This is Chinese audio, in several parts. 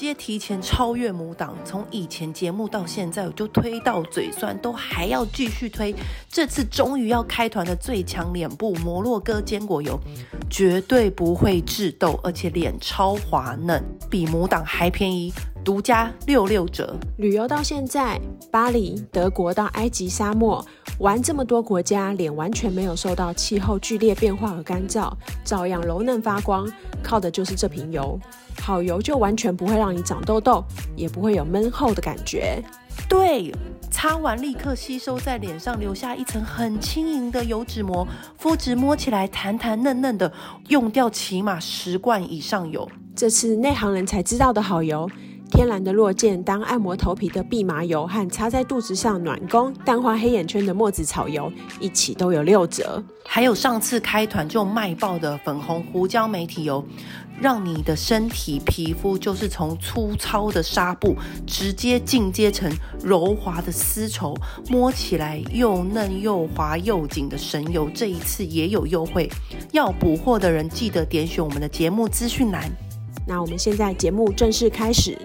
接提前超越母档。从以前节目到现在，我就推到嘴酸，都还要继续推。这次终于要开团的最强脸部摩洛哥坚果油。绝对不会致痘，而且脸超滑嫩，比母档还便宜，独家六六折。旅游到现在，巴黎、德国到埃及沙漠，玩这么多国家，脸完全没有受到气候剧烈变化和干燥，照样柔嫩发光，靠的就是这瓶油。好油就完全不会让你长痘痘，也不会有闷厚的感觉。对，擦完立刻吸收在脸上，留下一层很轻盈的油脂膜，肤质摸起来弹弹嫩嫩的，用掉起码十罐以上油。这次内行人才知道的好油，天然的落健当按摩头皮的蓖麻油和擦在肚子上暖宫淡化黑眼圈的墨子草油一起都有六折，还有上次开团就卖爆的粉红胡椒美体油。让你的身体皮肤就是从粗糙的纱布直接进阶成柔滑的丝绸，摸起来又嫩又滑又紧的神油，这一次也有优惠。要补货的人记得点选我们的节目资讯栏。那我们现在节目正式开始。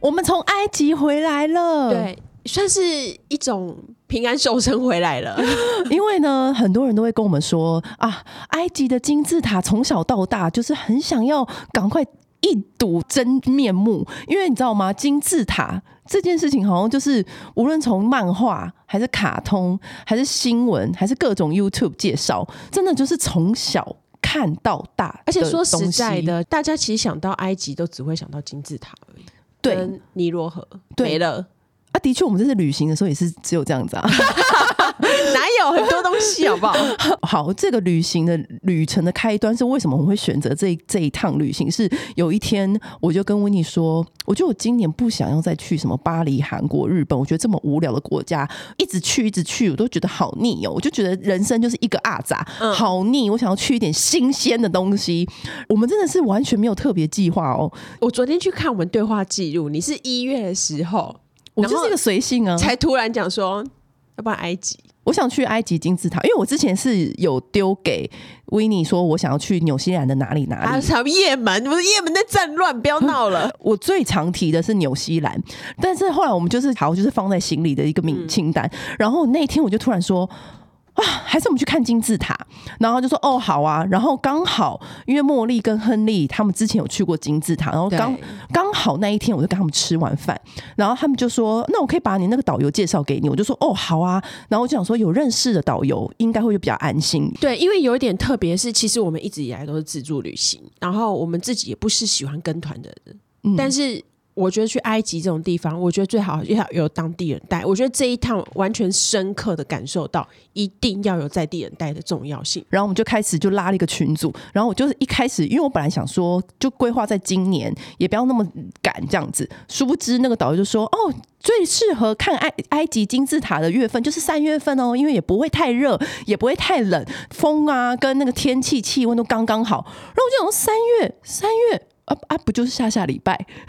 我们从埃及回来了，对，算是一种。平安瘦身回来了，因为呢，很多人都会跟我们说啊，埃及的金字塔从小到大就是很想要赶快一睹真面目，因为你知道吗？金字塔这件事情好像就是无论从漫画还是卡通，还是新闻，还是各种 YouTube 介绍，真的就是从小看到大。而且说实在的，大家其实想到埃及都只会想到金字塔而已，对，尼罗河对没了。啊，的确，我们这次旅行的时候也是只有这样子啊，哪有很多东西，好不好？好，这个旅行的旅程的开端是为什么我们会选择这这一趟旅行？是有一天我就跟温妮说，我觉得我今年不想要再去什么巴黎、韩国、日本，我觉得这么无聊的国家一直去一直去，我都觉得好腻哦。我就觉得人生就是一个阿杂，好腻。我想要去一点新鲜的东西。我们真的是完全没有特别计划哦。我昨天去看我们对话记录，你是一月的时候。我就是一个随性啊，才突然讲说要不然埃及，我想去埃及金字塔，因为我之前是有丢给维尼说，我想要去纽西兰的哪里哪里，啊，什么也门，不是也门在战乱，不要闹了。我最常提的是纽西兰，但是后来我们就是好，就是放在行李的一个名清单，嗯、然后那天我就突然说。哇，还是我们去看金字塔，然后就说哦好啊，然后刚好因为茉莉跟亨利他们之前有去过金字塔，然后刚刚好那一天我就跟他们吃完饭，然后他们就说那我可以把你那个导游介绍给你，我就说哦好啊，然后我就想说有认识的导游应该会比较安心。对，因为有一点特别是，其实我们一直以来都是自助旅行，然后我们自己也不是喜欢跟团的人，嗯、但是。我觉得去埃及这种地方，我觉得最好要有当地人带。我觉得这一趟完全深刻的感受到，一定要有在地人带的重要性。然后我们就开始就拉了一个群组，然后我就是一开始，因为我本来想说就规划在今年，也不要那么赶这样子。殊不知那个导游就说：“哦，最适合看埃埃及金字塔的月份就是三月份哦，因为也不会太热，也不会太冷，风啊跟那个天气气温都刚刚好。”然后我就想三月，三月。啊啊！不就是下下礼拜，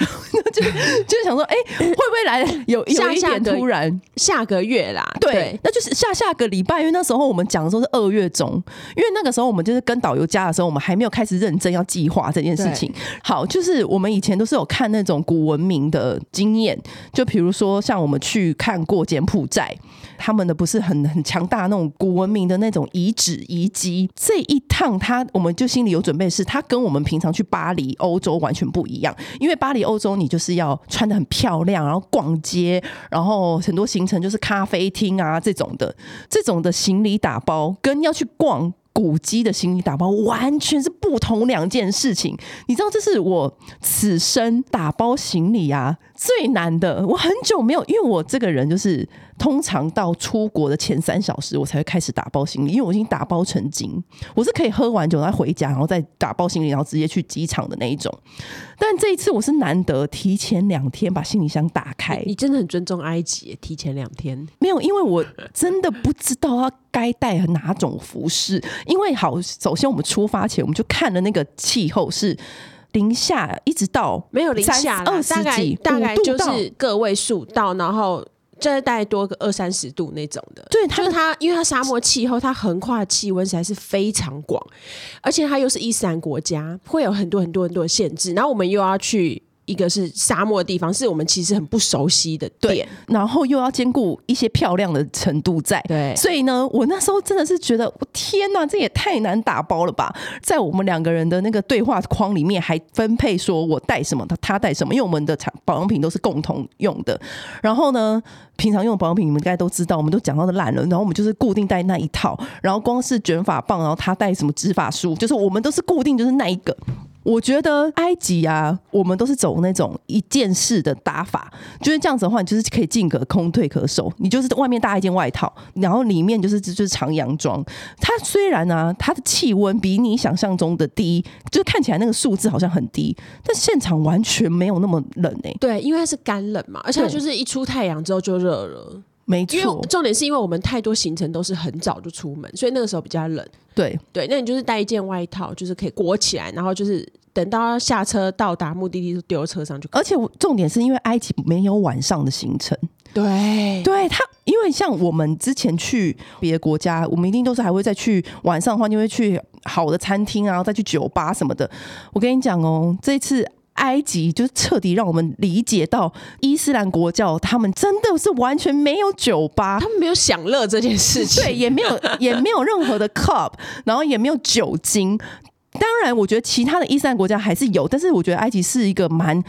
就就想说，哎、欸，会不会来有有一点突然？下个月啦，对，对那就是下下个礼拜，因为那时候我们讲的时候是二月中，因为那个时候我们就是跟导游加的时候，我们还没有开始认真要计划这件事情。好，就是我们以前都是有看那种古文明的经验，就比如说像我们去看过柬埔寨，他们的不是很很强大那种古文明的那种遗址遗迹。这一趟他我们就心里有准备，是他跟我们平常去巴黎、欧洲。都完全不一样，因为巴黎欧洲你就是要穿得很漂亮，然后逛街，然后很多行程就是咖啡厅啊这种的，这种的行李打包跟要去逛古迹的行李打包完全是不同两件事情。你知道，这是我此生打包行李啊最难的，我很久没有，因为我这个人就是通常到出国的前三小时，我才会开始打包行李，因为我已经打包成精，我是可以喝完酒再回家，然后再打包行李，然后直接去机场的那一种。但这一次我是难得提前两天把行李箱打开，你，真的很尊重埃及，提前两天没有，因为我真的不知道要该带哪种服饰，因为好，首先我们出发前我们就看了那个气候是。零下一直到没有零下二十几，大概就是个位数到，然后再带多个二三十度那种的。对，就是它，因为它沙漠气候，它横跨的气温实在是非常广，而且它又是伊斯兰国家，会有很多很多很多的限制。然后我们又要去。一个是沙漠的地方，是我们其实很不熟悉的点，然后又要兼顾一些漂亮的程度在，对，所以呢，我那时候真的是觉得，我天哪，这也太难打包了吧！在我们两个人的那个对话框里面，还分配说我带什么，他他带什么，因为我们的产保养品都是共同用的。然后呢，平常用的保养品你们应该都知道，我们都讲到的烂了。然后我们就是固定带那一套，然后光是卷发棒，然后他带什么直发梳，就是我们都是固定就是那一个。我觉得埃及啊，我们都是走那种一件式的打法，就是这样子的话，你就是可以进可攻退可守。你就是外面搭一件外套，然后里面就是就是长洋装。它虽然啊，它的气温比你想象中的低，就是看起来那个数字好像很低，但现场完全没有那么冷诶、欸。对，因为它是干冷嘛，而且它就是一出太阳之后就热了。没错，因为重点是因为我们太多行程都是很早就出门，所以那个时候比较冷。对对，那你就是带一件外套，就是可以裹起来，然后就是等到下车到达目的地就丢车上就。而且重点是因为埃及没有晚上的行程，对，对他，因为像我们之前去别的国家，我们一定都是还会再去晚上的话，就会去好的餐厅啊，然后再去酒吧什么的。我跟你讲哦，这一次。埃及就是彻底让我们理解到伊斯兰国教，他们真的是完全没有酒吧，他们没有享乐这件事情，对，也没有也没有任何的 club，然后也没有酒精。当然，我觉得其他的伊斯兰国家还是有，但是我觉得埃及是一个蛮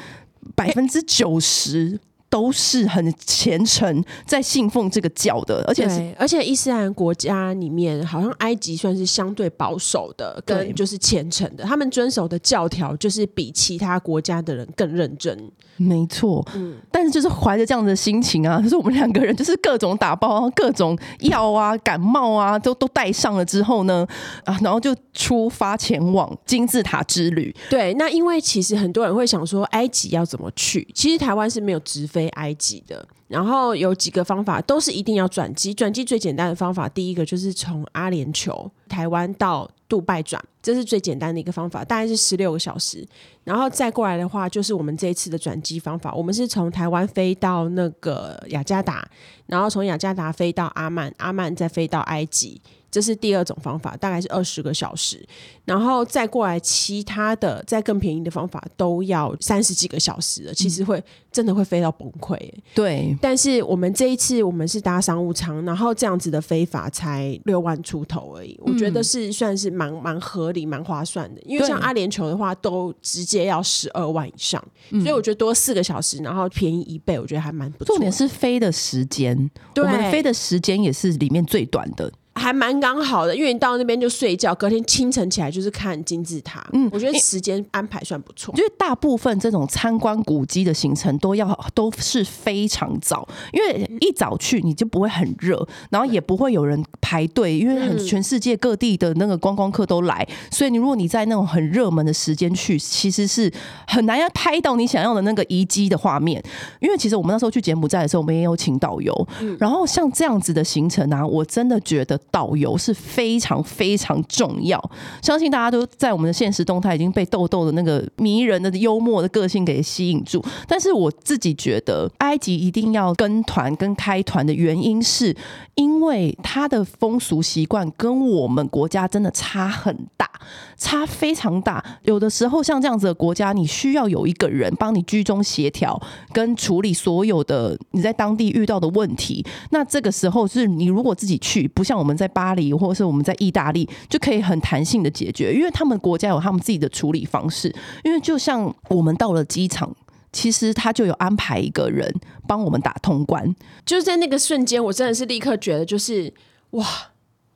百分之九十。都是很虔诚在信奉这个教的，而且是而且伊斯兰国家里面，好像埃及算是相对保守的，跟就是虔诚的，他们遵守的教条就是比其他国家的人更认真。没错，嗯，但是就是怀着这样的心情啊，就是我们两个人就是各种打包，各种药啊、感冒啊，都都带上了之后呢，啊，然后就出发前往金字塔之旅。对，那因为其实很多人会想说，埃及要怎么去？其实台湾是没有直飞埃及的。然后有几个方法，都是一定要转机。转机最简单的方法，第一个就是从阿联酋台湾到杜拜转，这是最简单的一个方法，大概是十六个小时。然后再过来的话，就是我们这一次的转机方法，我们是从台湾飞到那个雅加达，然后从雅加达飞到阿曼，阿曼再飞到埃及。这是第二种方法，大概是二十个小时，然后再过来其他的再更便宜的方法都要三十几个小时了，其实会、嗯、真的会飞到崩溃。对，但是我们这一次我们是搭商务舱，然后这样子的飞法才六万出头而已，我觉得是算是蛮蛮合理、蛮划算的。因为像阿联酋的话，都直接要十二万以上，所以我觉得多四个小时，然后便宜一倍，我觉得还蛮不错。重点是飞的时间，对，我们飞的时间也是里面最短的。还蛮刚好的，因为你到那边就睡觉，隔天清晨起来就是看金字塔。嗯，我觉得时间安排算不错。因为大部分这种参观古迹的行程都要都是非常早，因为一早去你就不会很热，然后也不会有人排队，因为很全世界各地的那个观光客都来，所以你如果你在那种很热门的时间去，其实是很难要拍到你想要的那个遗迹的画面。因为其实我们那时候去柬埔寨的时候，我们也有请导游，然后像这样子的行程啊，我真的觉得。导游是非常非常重要，相信大家都在我们的现实动态已经被豆豆的那个迷人的幽默的个性给吸引住。但是我自己觉得，埃及一定要跟团跟开团的原因，是因为它的风俗习惯跟我们国家真的差很大，差非常大。有的时候像这样子的国家，你需要有一个人帮你居中协调跟处理所有的你在当地遇到的问题。那这个时候是你如果自己去，不像我们。在巴黎，或者是我们在意大利，就可以很弹性的解决，因为他们国家有他们自己的处理方式。因为就像我们到了机场，其实他就有安排一个人帮我们打通关，就是在那个瞬间，我真的是立刻觉得，就是哇，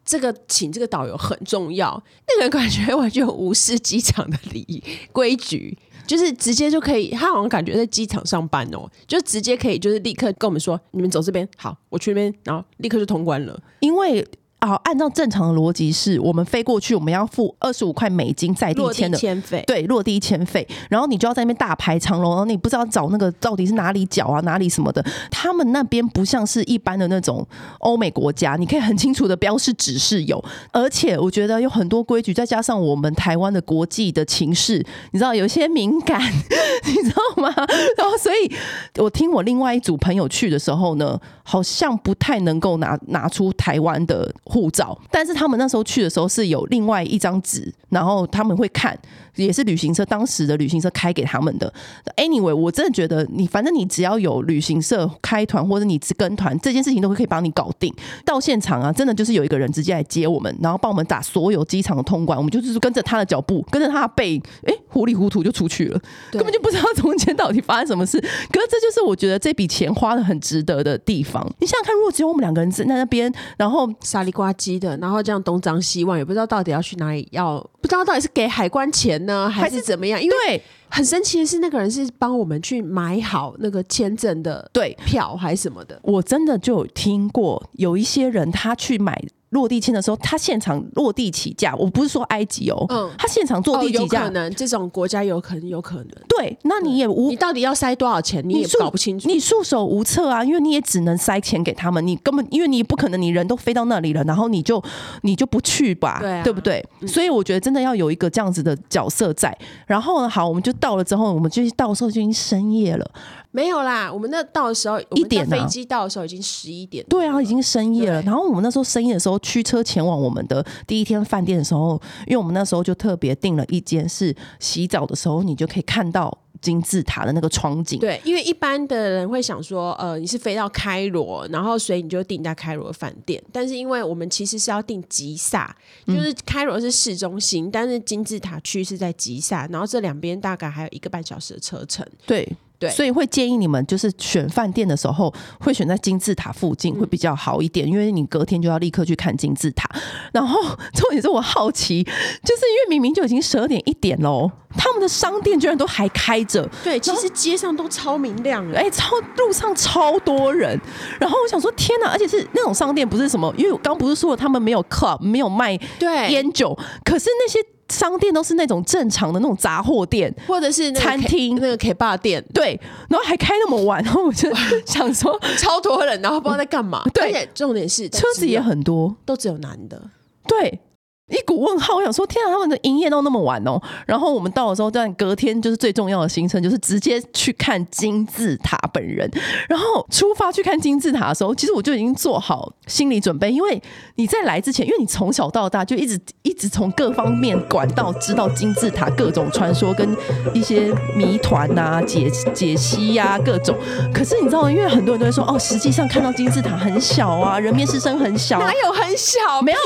这个请这个导游很重要，那个人感觉完全无视机场的礼仪规矩，就是直接就可以，他好像感觉在机场上班哦，就直接可以就是立刻跟我们说，你们走这边，好，我去那边，然后立刻就通关了，因为。好，按照正常的逻辑是，我们飞过去，我们要付二十五块美金在地签的签费，对，落地签费。然后你就要在那边大排长龙，然后你不知道找那个到底是哪里缴啊，哪里什么的。他们那边不像是一般的那种欧美国家，你可以很清楚的标示指示有，而且我觉得有很多规矩，再加上我们台湾的国际的情势，你知道有些敏感，你知道吗？然后所以，我听我另外一组朋友去的时候呢，好像不太能够拿拿出台湾的。护照，但是他们那时候去的时候是有另外一张纸，然后他们会看，也是旅行社当时的旅行社开给他们的。Anyway，我真的觉得你反正你只要有旅行社开团或者你跟团，这件事情都可以帮你搞定。到现场啊，真的就是有一个人直接来接我们，然后帮我们打所有机场的通关，我们就是跟着他的脚步，跟着他的背，哎，糊里糊涂就出去了，根本就不知道中间到底发生什么事。可是这就是我觉得这笔钱花的很值得的地方。你想想看，如果只有我们两个人在那边，然后傻里呱唧的，然后这样东张西望，也不知道到底要去哪里，要不知道到底是给海关钱呢，还是怎么样？因为很神奇的是，那个人是帮我们去买好那个签证的对票还是什么的。我真的就有听过有一些人他去买。落地签的时候，他现场落地起价，我不是说埃及哦，嗯，他现场坐地起价，哦，可能这种国家有可能有可能。对，那你也无，你到底要塞多少钱，你也搞不清楚，你束手无策啊，因为你也只能塞钱给他们，你根本因为你不可能，你人都飞到那里了，然后你就你就不去吧，对，啊，对不对？嗯，所以我觉得真的要有一个这样子的角色在。然后呢，好，我们就到了之后，我们就到的时候就已经深夜了。没有啦，我们那到的时候一点，飞机到的时候已经十一点。对啊，已经深夜了。然后我们那时候深夜的时候驱车前往我们的第一天饭店的时候，因为我们那时候就特别订了一间，是洗澡的时候你就可以看到金字塔的那个窗景。对，因为一般的人会想说，呃，你是飞到开罗，然后所以你就订在开罗的饭店。但是因为我们其实是要订吉萨，就是开罗是市中心，嗯、但是金字塔区是在吉萨，然后这两边大概还有一个半小时的车程。对。对，所以会建议你们就是选饭店的时候，会选在金字塔附近会比较好一点，因为你隔天就要立刻去看金字塔。然后重点是我好奇，就是因为明明就已经十二点一点喽，他们的商店居然都还开着。对，其实街上都超明亮，哎，超路上超多人。然后我想说，天哪！而且是那种商店，不是什么，因为我刚不是说了他们没有 club，没有卖对烟酒，可是那些。商店都是那种正常的那种杂货店，或者是餐厅那个 K 吧店，对，然后还开那么晚，然后我就 想说超多人，然后不知道在干嘛。对，而且重点是车子也很多，都只有男的。对。一股问号，我想说，天啊，他们的营业到那么晚哦。然后我们到的时候，但隔天就是最重要的行程，就是直接去看金字塔本人。然后出发去看金字塔的时候，其实我就已经做好心理准备，因为你在来之前，因为你从小到大就一直一直从各方面管道知道金字塔各种传说跟一些谜团呐、解解析呀、啊、各种。可是你知道，因为很多人都会说，哦，实际上看到金字塔很小啊，人面狮身很小，哪有很小？没有。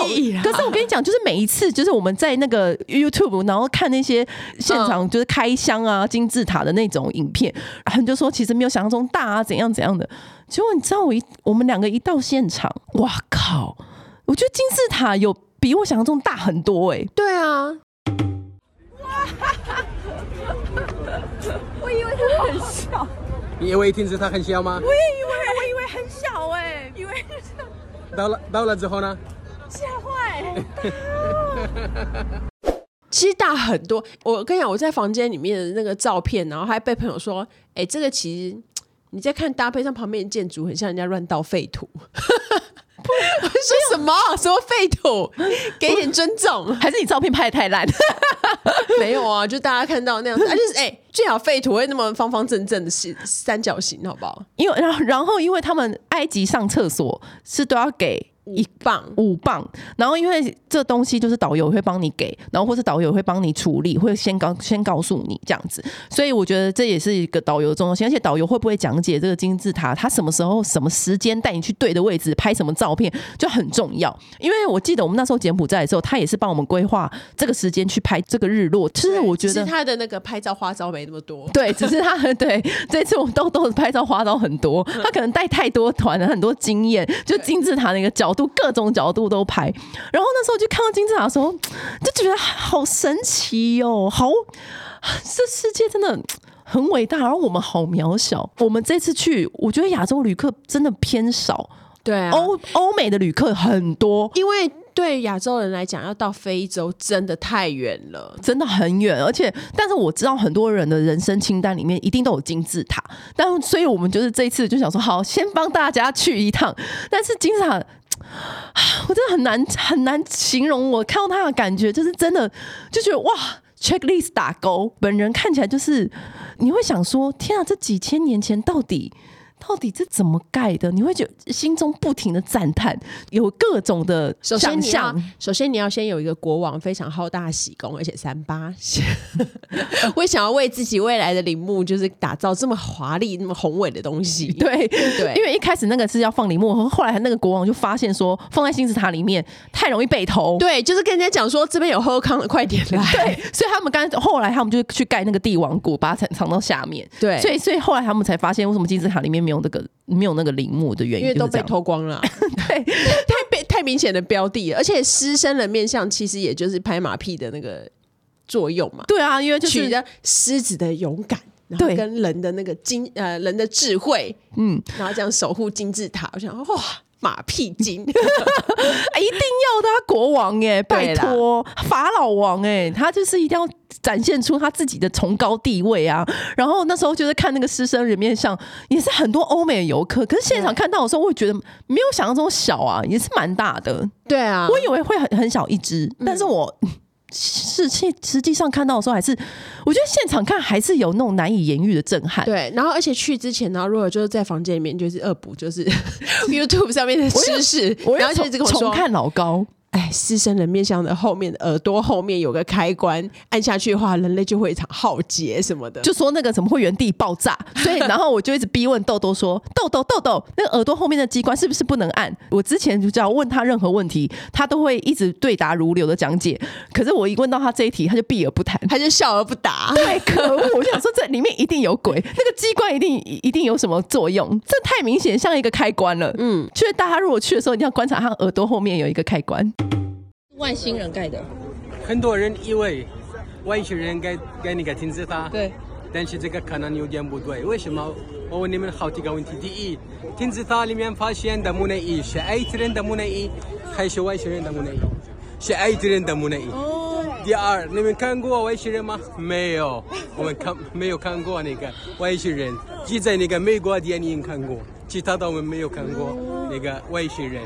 可是我跟你讲，就是每。每一次就是我们在那个 YouTube，然后看那些现场就是开箱啊金字塔的那种影片，然后就说其实没有想象中大啊，怎样怎样的。结果你知道我一我们两个一到现场，哇靠！我觉得金字塔有比我想象中大很多哎、欸。对啊，哇哈哈！我以为它很小。你以为金字塔很小吗？我也以为，我以为很小哎、欸，以 为到了到了之后呢？吓坏！其实大很多。我跟你讲，我在房间里面的那个照片，然后还被朋友说：“哎、欸，这个其实你在看搭配上旁边的建筑，很像人家乱倒废土。”不，说 什么什么废土？给一点尊重，还是你照片拍的太烂？没有啊，就大家看到那样子，啊、就是哎、欸，最好废土会那么方方正正的是三角形，好不好？因为然后然后因为他们埃及上厕所是都要给。一磅。五磅，然后因为这东西就是导游会帮你给，然后或是导游会帮你处理，会先告先告诉你这样子，所以我觉得这也是一个导游的重要性，而且导游会不会讲解这个金字塔，他什么时候什么时间带你去对的位置拍什么照片就很重要，因为我记得我们那时候柬埔寨的时候，他也是帮我们规划这个时间去拍这个日落，其实我觉得 他的那个拍照花招没那么多，对，只是他对这次我们都都是拍照花招很多，他可能带太多团了，很多经验，就金字塔那个角度。度，各种角度都拍。然后那时候就看到金字塔的时候，就觉得好神奇哦，好，这世界真的很伟大，然后我们好渺小。我们这次去，我觉得亚洲旅客真的偏少，对啊，欧欧美的旅客很多，因为。对亚洲人来讲，要到非洲真的太远了，真的很远。而且，但是我知道很多人的人生清单里面一定都有金字塔。但所以我们就是这一次就想说，好，先帮大家去一趟。但是金字塔，我真的很难很难形容。我看到他的感觉，就是真的就觉得哇，checklist 打勾。本人看起来就是，你会想说，天啊，这几千年前到底。到底这怎么盖的？你会觉得心中不停的赞叹，有各种的想象。首先你要先有一个国王非常好大喜功，而且三八，会想要为自己未来的陵墓就是打造这么华丽、那么宏伟的东西。对对，因为一开始那个是要放陵墓，后来那个国王就发现说，放在金字塔里面太容易被偷。对，就是跟人家讲说这边有喝康的，快点来。对，所以他们刚后来他们就去盖那个帝王谷，把它藏到下面。对，所以所以后来他们才发现为什么金字塔里面没有那个没有那个陵墓的原因，因为都被偷光了。对，太被太明显的标的了，而且狮身人面像其实也就是拍马屁的那个作用嘛。对啊，因为就是取的狮子的勇敢，然后跟人的那个金呃人的智慧，嗯，然后这样守护金字塔。我想哇，马屁精，一定要的啊，国王哎，拜托法老王哎，他就是一定要。展现出他自己的崇高地位啊！然后那时候就是看那个狮身人面像，也是很多欧美的游客。可是现场看到的时候，我会觉得没有想象中小啊，也是蛮大的。对啊，我以为会很很小一只，但是我实际实际上看到的时候，还是我觉得现场看还是有那种难以言喻的震撼。对，然后而且去之前，然后如果就是在房间里面就是恶补，就是 YouTube 上面的知识，然后就一直跟我说重看老高。哎，狮身人面像的后面耳朵后面有个开关，按下去的话，人类就会一场浩劫什么的。就说那个怎么会原地爆炸？所以 然后我就一直逼问豆豆说：“豆豆豆豆，那个耳朵后面的机关是不是不能按？”我之前就只要问他任何问题，他都会一直对答如流的讲解。可是我一问到他这一题，他就避而不谈，他就笑而不答。对，可恶！我就想说这里面一定有鬼，那个机关一定一定有什么作用，这太明显像一个开关了。嗯，就是大家如果去的时候，一定要观察他耳朵后面有一个开关。外星人盖的，很多人以为外星人盖盖那个金字塔，对，但是这个可能有点不对。为什么？我问你们好几个问题。第一，金字塔里面发现的木乃伊是埃及人的木乃伊，还是外星人的木乃伊？是埃及人的木乃伊。哦。第二，你们看过外星人吗？没有，我们看没有看过那个外星人，只在那个美国电影看过，其他的我们没有看过那个外星人。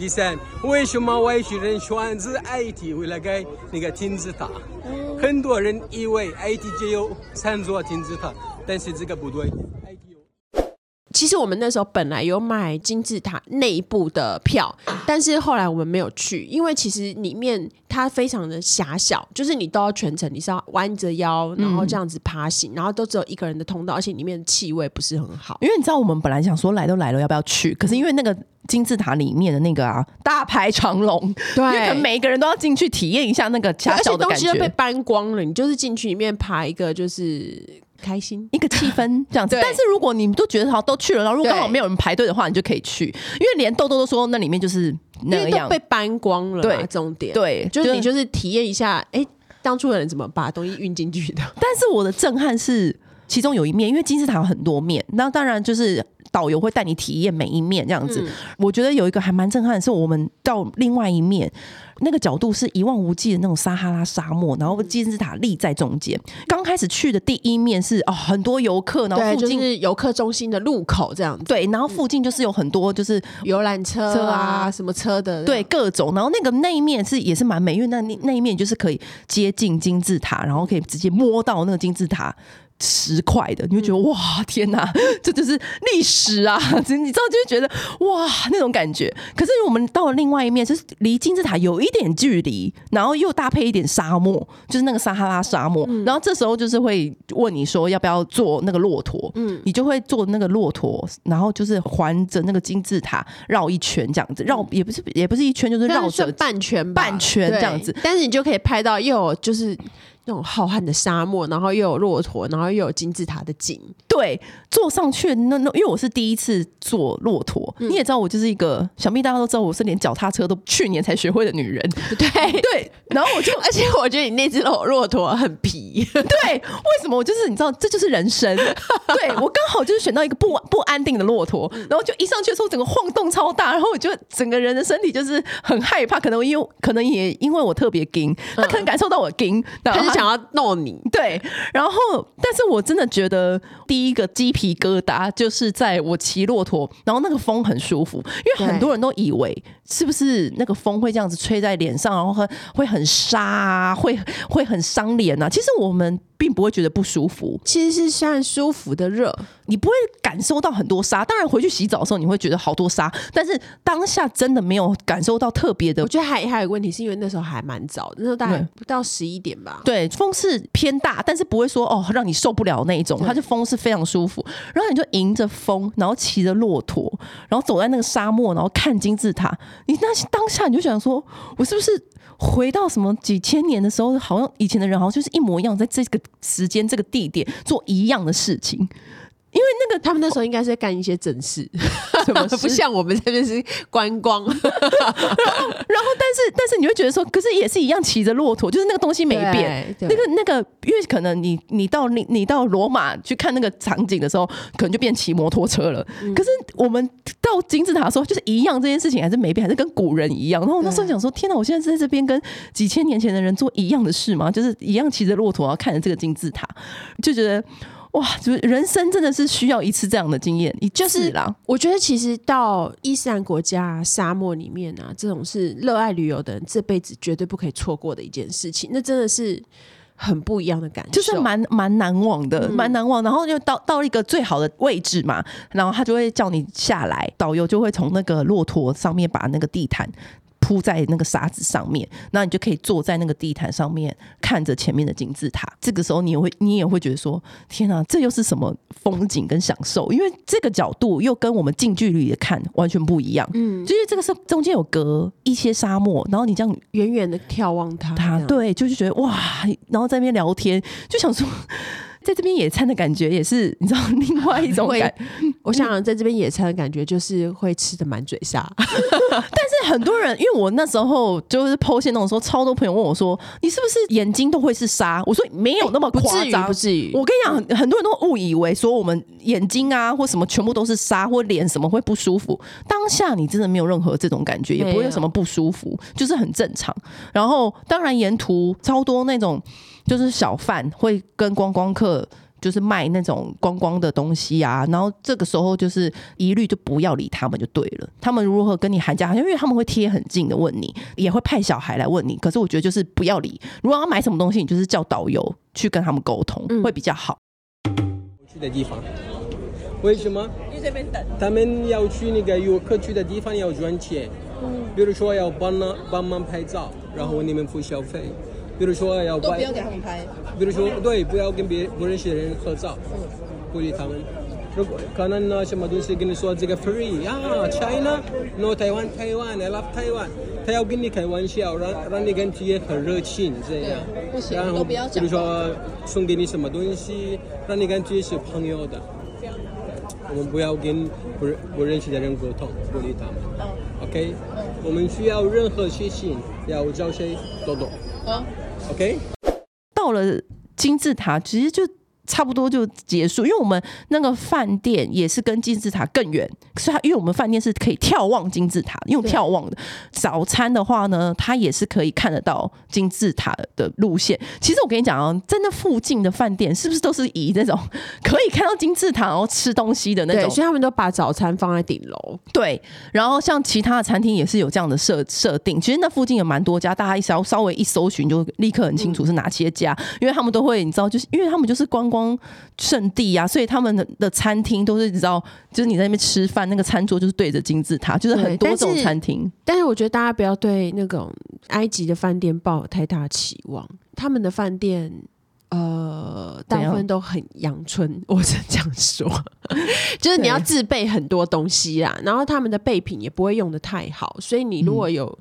第三，为什么外星人选择埃及为了盖那个金字塔？很多人以为埃及只有三座金字塔，但是这个不对。其实我们那时候本来有买金字塔内部的票，但是后来我们没有去，因为其实里面它非常的狭小，就是你都要全程你是要弯着腰，然后这样子爬行，然后都只有一个人的通道，而且里面的气味不是很好。因为你知道，我们本来想说来都来了，要不要去？可是因为那个。金字塔里面的那个啊，大 排长龙，对，因为可能每一个人都要进去体验一下那个狭小的感觉。东西都被搬光了，你就是进去里面爬一个，就是开心一个气氛这样子。但是如果你们都觉得好都去了，然后如果刚好没有人排队的话，你就可以去，因为连豆豆都说那里面就是那样被搬光了。对，重点对，就是你就是体验一下，哎、欸，当初的人怎么把东西运进去的？但是我的震撼是其中有一面，因为金字塔有很多面，那当然就是。导游会带你体验每一面这样子，嗯、我觉得有一个还蛮震撼的是，我们到另外一面那个角度是一望无际的那种撒哈拉沙漠，然后金字塔立在中间。刚开始去的第一面是哦，很多游客，然后附近就是游客中心的路口这样子，对，然后附近就是有很多就是游览车车啊什么车的，对，各种。然后那个那一面是也是蛮美，因为那那一面就是可以接近金字塔，然后可以直接摸到那个金字塔。十块的，你会觉得哇，天哪，这就是历史啊！你知道，就会觉得哇，那种感觉。可是我们到了另外一面，就是离金字塔有一点距离，然后又搭配一点沙漠，就是那个撒哈拉沙漠。嗯、然后这时候就是会问你说要不要坐那个骆驼？嗯，你就会坐那个骆驼，然后就是环着那个金字塔绕一圈，这样子绕也不是也不是一圈，就是绕着半圈半圈这样子。但是你就可以拍到又就是。那种浩瀚的沙漠，然后又有骆驼，然后又有金字塔的景。对，坐上去那那，因为我是第一次坐骆驼，嗯、你也知道我就是一个，想必大家都知道我是连脚踏车都去年才学会的女人。对对，然后我就，而且我觉得你那只骆骆驼很皮。对，为什么？我就是你知道，这就是人生。对我刚好就是选到一个不不安定的骆驼，然后就一上去的时候，整个晃动超大，然后我就整个人的身体就是很害怕，可能因为可能也因为我特别惊，他可能感受到我惊，他就想要弄你。对，然后但是我真的觉得第一个鸡皮疙瘩就是在我骑骆驼，然后那个风很舒服，因为很多人都以为是不是那个风会这样子吹在脸上，然后会会很沙啊，会会很伤脸啊。其实我们。并不会觉得不舒服，其实是像舒服的热，你不会感受到很多沙。当然回去洗澡的时候你会觉得好多沙，但是当下真的没有感受到特别的。我觉得还还有个问题，是因为那时候还蛮早，那时候大概不到十一点吧。对，风是偏大，但是不会说哦让你受不了那一种，它就风是非常舒服。然后你就迎着风，然后骑着骆驼，然后走在那个沙漠，然后看金字塔。你那当下你就想说，我是不是？回到什么几千年的时候，好像以前的人好像就是一模一样，在这个时间、这个地点做一样的事情。因为那个他们那时候应该是在干一些正事，什么 不像我们这边是观光。然后，然后，但是，但是你会觉得说，可是也是一样骑着骆驼，就是那个东西没变。那个，那个，因为可能你，你到你，你到罗马去看那个场景的时候，可能就变骑摩托车了。嗯、可是我们到金字塔的时候，就是一样，这件事情还是没变，还是跟古人一样。然后我那时候想说，天哪，我现在是在这边跟几千年前的人做一样的事吗？就是一样骑着骆驼，然后看着这个金字塔，就觉得。哇，就是人生真的是需要一次这样的经验，你就是啦。我觉得其实到伊斯兰国家沙漠里面啊，这种是热爱旅游的人这辈子绝对不可以错过的一件事情。那真的是很不一样的感觉，就是蛮蛮难忘的，蛮难忘。然后就到到一个最好的位置嘛，然后他就会叫你下来，导游就会从那个骆驼上面把那个地毯。铺在那个沙子上面，那你就可以坐在那个地毯上面，看着前面的金字塔。这个时候，你也会，你也会觉得说：“天哪，这又是什么风景跟享受？”因为这个角度又跟我们近距离的看完全不一样。嗯，就是这个是中间有隔一些沙漠，然后你这样远远的眺望它，它对，就是觉得哇，然后在那边聊天，就想说。在这边野餐的感觉也是，你知道，另外一种感。我想在这边野餐的感觉就是会吃的满嘴沙。但是很多人，因为我那时候就是 po 限动的时候，超多朋友问我说：“你是不是眼睛都会是沙？”我说：“没有那么夸张，不至于。我跟你讲，很多人都误以为说我们眼睛啊或什么全部都是沙，或脸什么会不舒服。当下你真的没有任何这种感觉，也不会有什么不舒服，就是很正常。然后当然沿途超多那种。就是小贩会跟观光客就是卖那种观光的东西啊，然后这个时候就是一律就不要理他们就对了。他们如何跟你喊价，因为他们会贴很近的问你，也会派小孩来问你。可是我觉得就是不要理。如果要买什么东西，你就是叫导游去跟他们沟通，嗯、会比较好。去的地方，为什么？因为这边等。他们要去那个游客去的地方要赚钱，嗯，比如说要帮忙帮忙拍照，然后你们付小费。比如说要都不要给他们拍，比如说对，不要跟别不认识的人合照，鼓励他们。如果可能呢，什么东西跟你说这个 free 啊，China no Taiwan Taiwan I love Taiwan，他要跟你开玩笑，让让你感觉很热情这样。不行，然后比如说送给你什么东西，让你感觉是朋友的。我们不要跟不不认识的人沟通，鼓励他们。OK，我们需要任何事情要找谁？多多。OK，到了金字塔，其实就。差不多就结束，因为我们那个饭店也是跟金字塔更远，所以它因为我们饭店是可以眺望金字塔，用眺望的。早餐的话呢，它也是可以看得到金字塔的路线。其实我跟你讲啊，在那附近的饭店是不是都是以那种可以看到金字塔然后吃东西的那种？所以他们都把早餐放在顶楼。对，然后像其他的餐厅也是有这样的设设定。其实那附近有蛮多家，大家一稍稍微一搜寻就立刻很清楚是哪些家，嗯、因为他们都会你知道，就是因为他们就是观光。圣地啊，所以他们的的餐厅都是你知道，就是你在那边吃饭，那个餐桌就是对着金字塔，就是很多种餐厅。但是我觉得大家不要对那种埃及的饭店抱有太大期望，他们的饭店呃大部分都很阳春，我是这样说，就是你要自备很多东西啦，然后他们的备品也不会用的太好，所以你如果有。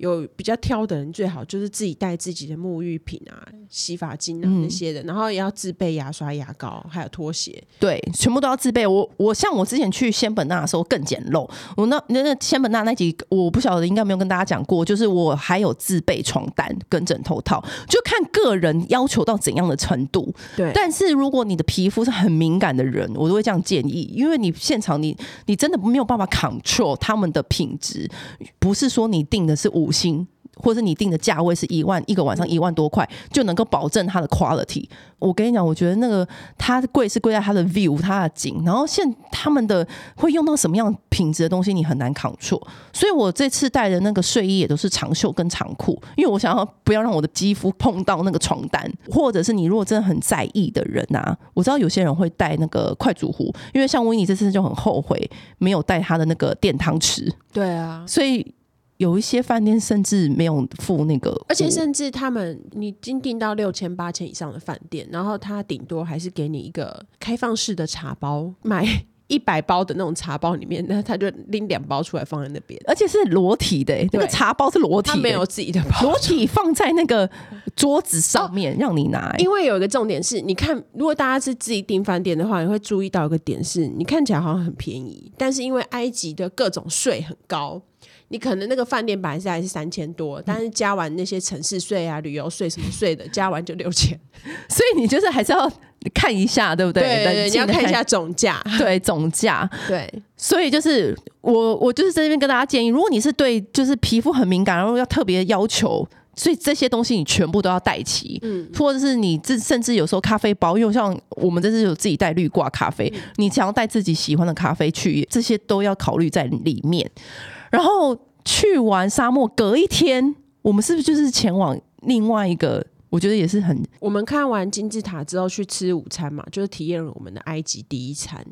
有比较挑的人，最好就是自己带自己的沐浴品啊、洗发精啊那些的，嗯、然后也要自备牙刷、牙膏，还有拖鞋，对，全部都要自备。我我像我之前去仙本那的时候更简陋，我那那那仙本那那集我不晓得应该没有跟大家讲过，就是我还有自备床单跟枕头套，就看个人要求到怎样的程度。对，但是如果你的皮肤是很敏感的人，我都会这样建议，因为你现场你你真的没有办法 control 他们的品质，不是说你定的是五星。或者你定的价位是一万一个晚上一万多块，就能够保证它的 quality。我跟你讲，我觉得那个它贵是贵在它的 view，它的景。然后现他们的会用到什么样品质的东西，你很难 control。所以我这次带的那个睡衣也都是长袖跟长裤，因为我想要不要让我的肌肤碰到那个床单。或者是你如果真的很在意的人啊，我知道有些人会带那个快煮壶，因为像维尼这次就很后悔没有带他的那个电汤匙。对啊，所以。有一些饭店甚至没有付那个，而且甚至他们你已经订到六千八千以上的饭店，然后他顶多还是给你一个开放式的茶包，买 一百包的那种茶包里面，那他就拎两包出来放在那边，而且是裸体的，那个茶包是裸体的，没有自己的包，裸体放在那个桌子上面让你拿。因为有一个重点是，你看，如果大家是自己订饭店的话，你会注意到一个点是，你看起来好像很便宜，但是因为埃及的各种税很高。你可能那个饭店本来是还是三千多，但是加完那些城市税啊、旅游税什么税的，加完就六千，所以你就是还是要看一下，对不对？对，对，对，你要看一下总价，对总价，对。所以就是我，我就是在这边跟大家建议，如果你是对就是皮肤很敏感，然后要特别要求，所以这些东西你全部都要带齐，嗯，或者是你这甚至有时候咖啡包，因为像我们这是有自己带滤挂咖啡，嗯、你想要带自己喜欢的咖啡去，这些都要考虑在里面。然后去完沙漠，隔一天，我们是不是就是前往另外一个？我觉得也是很。我们看完金字塔之后去吃午餐嘛，就是体验了我们的埃及第一餐。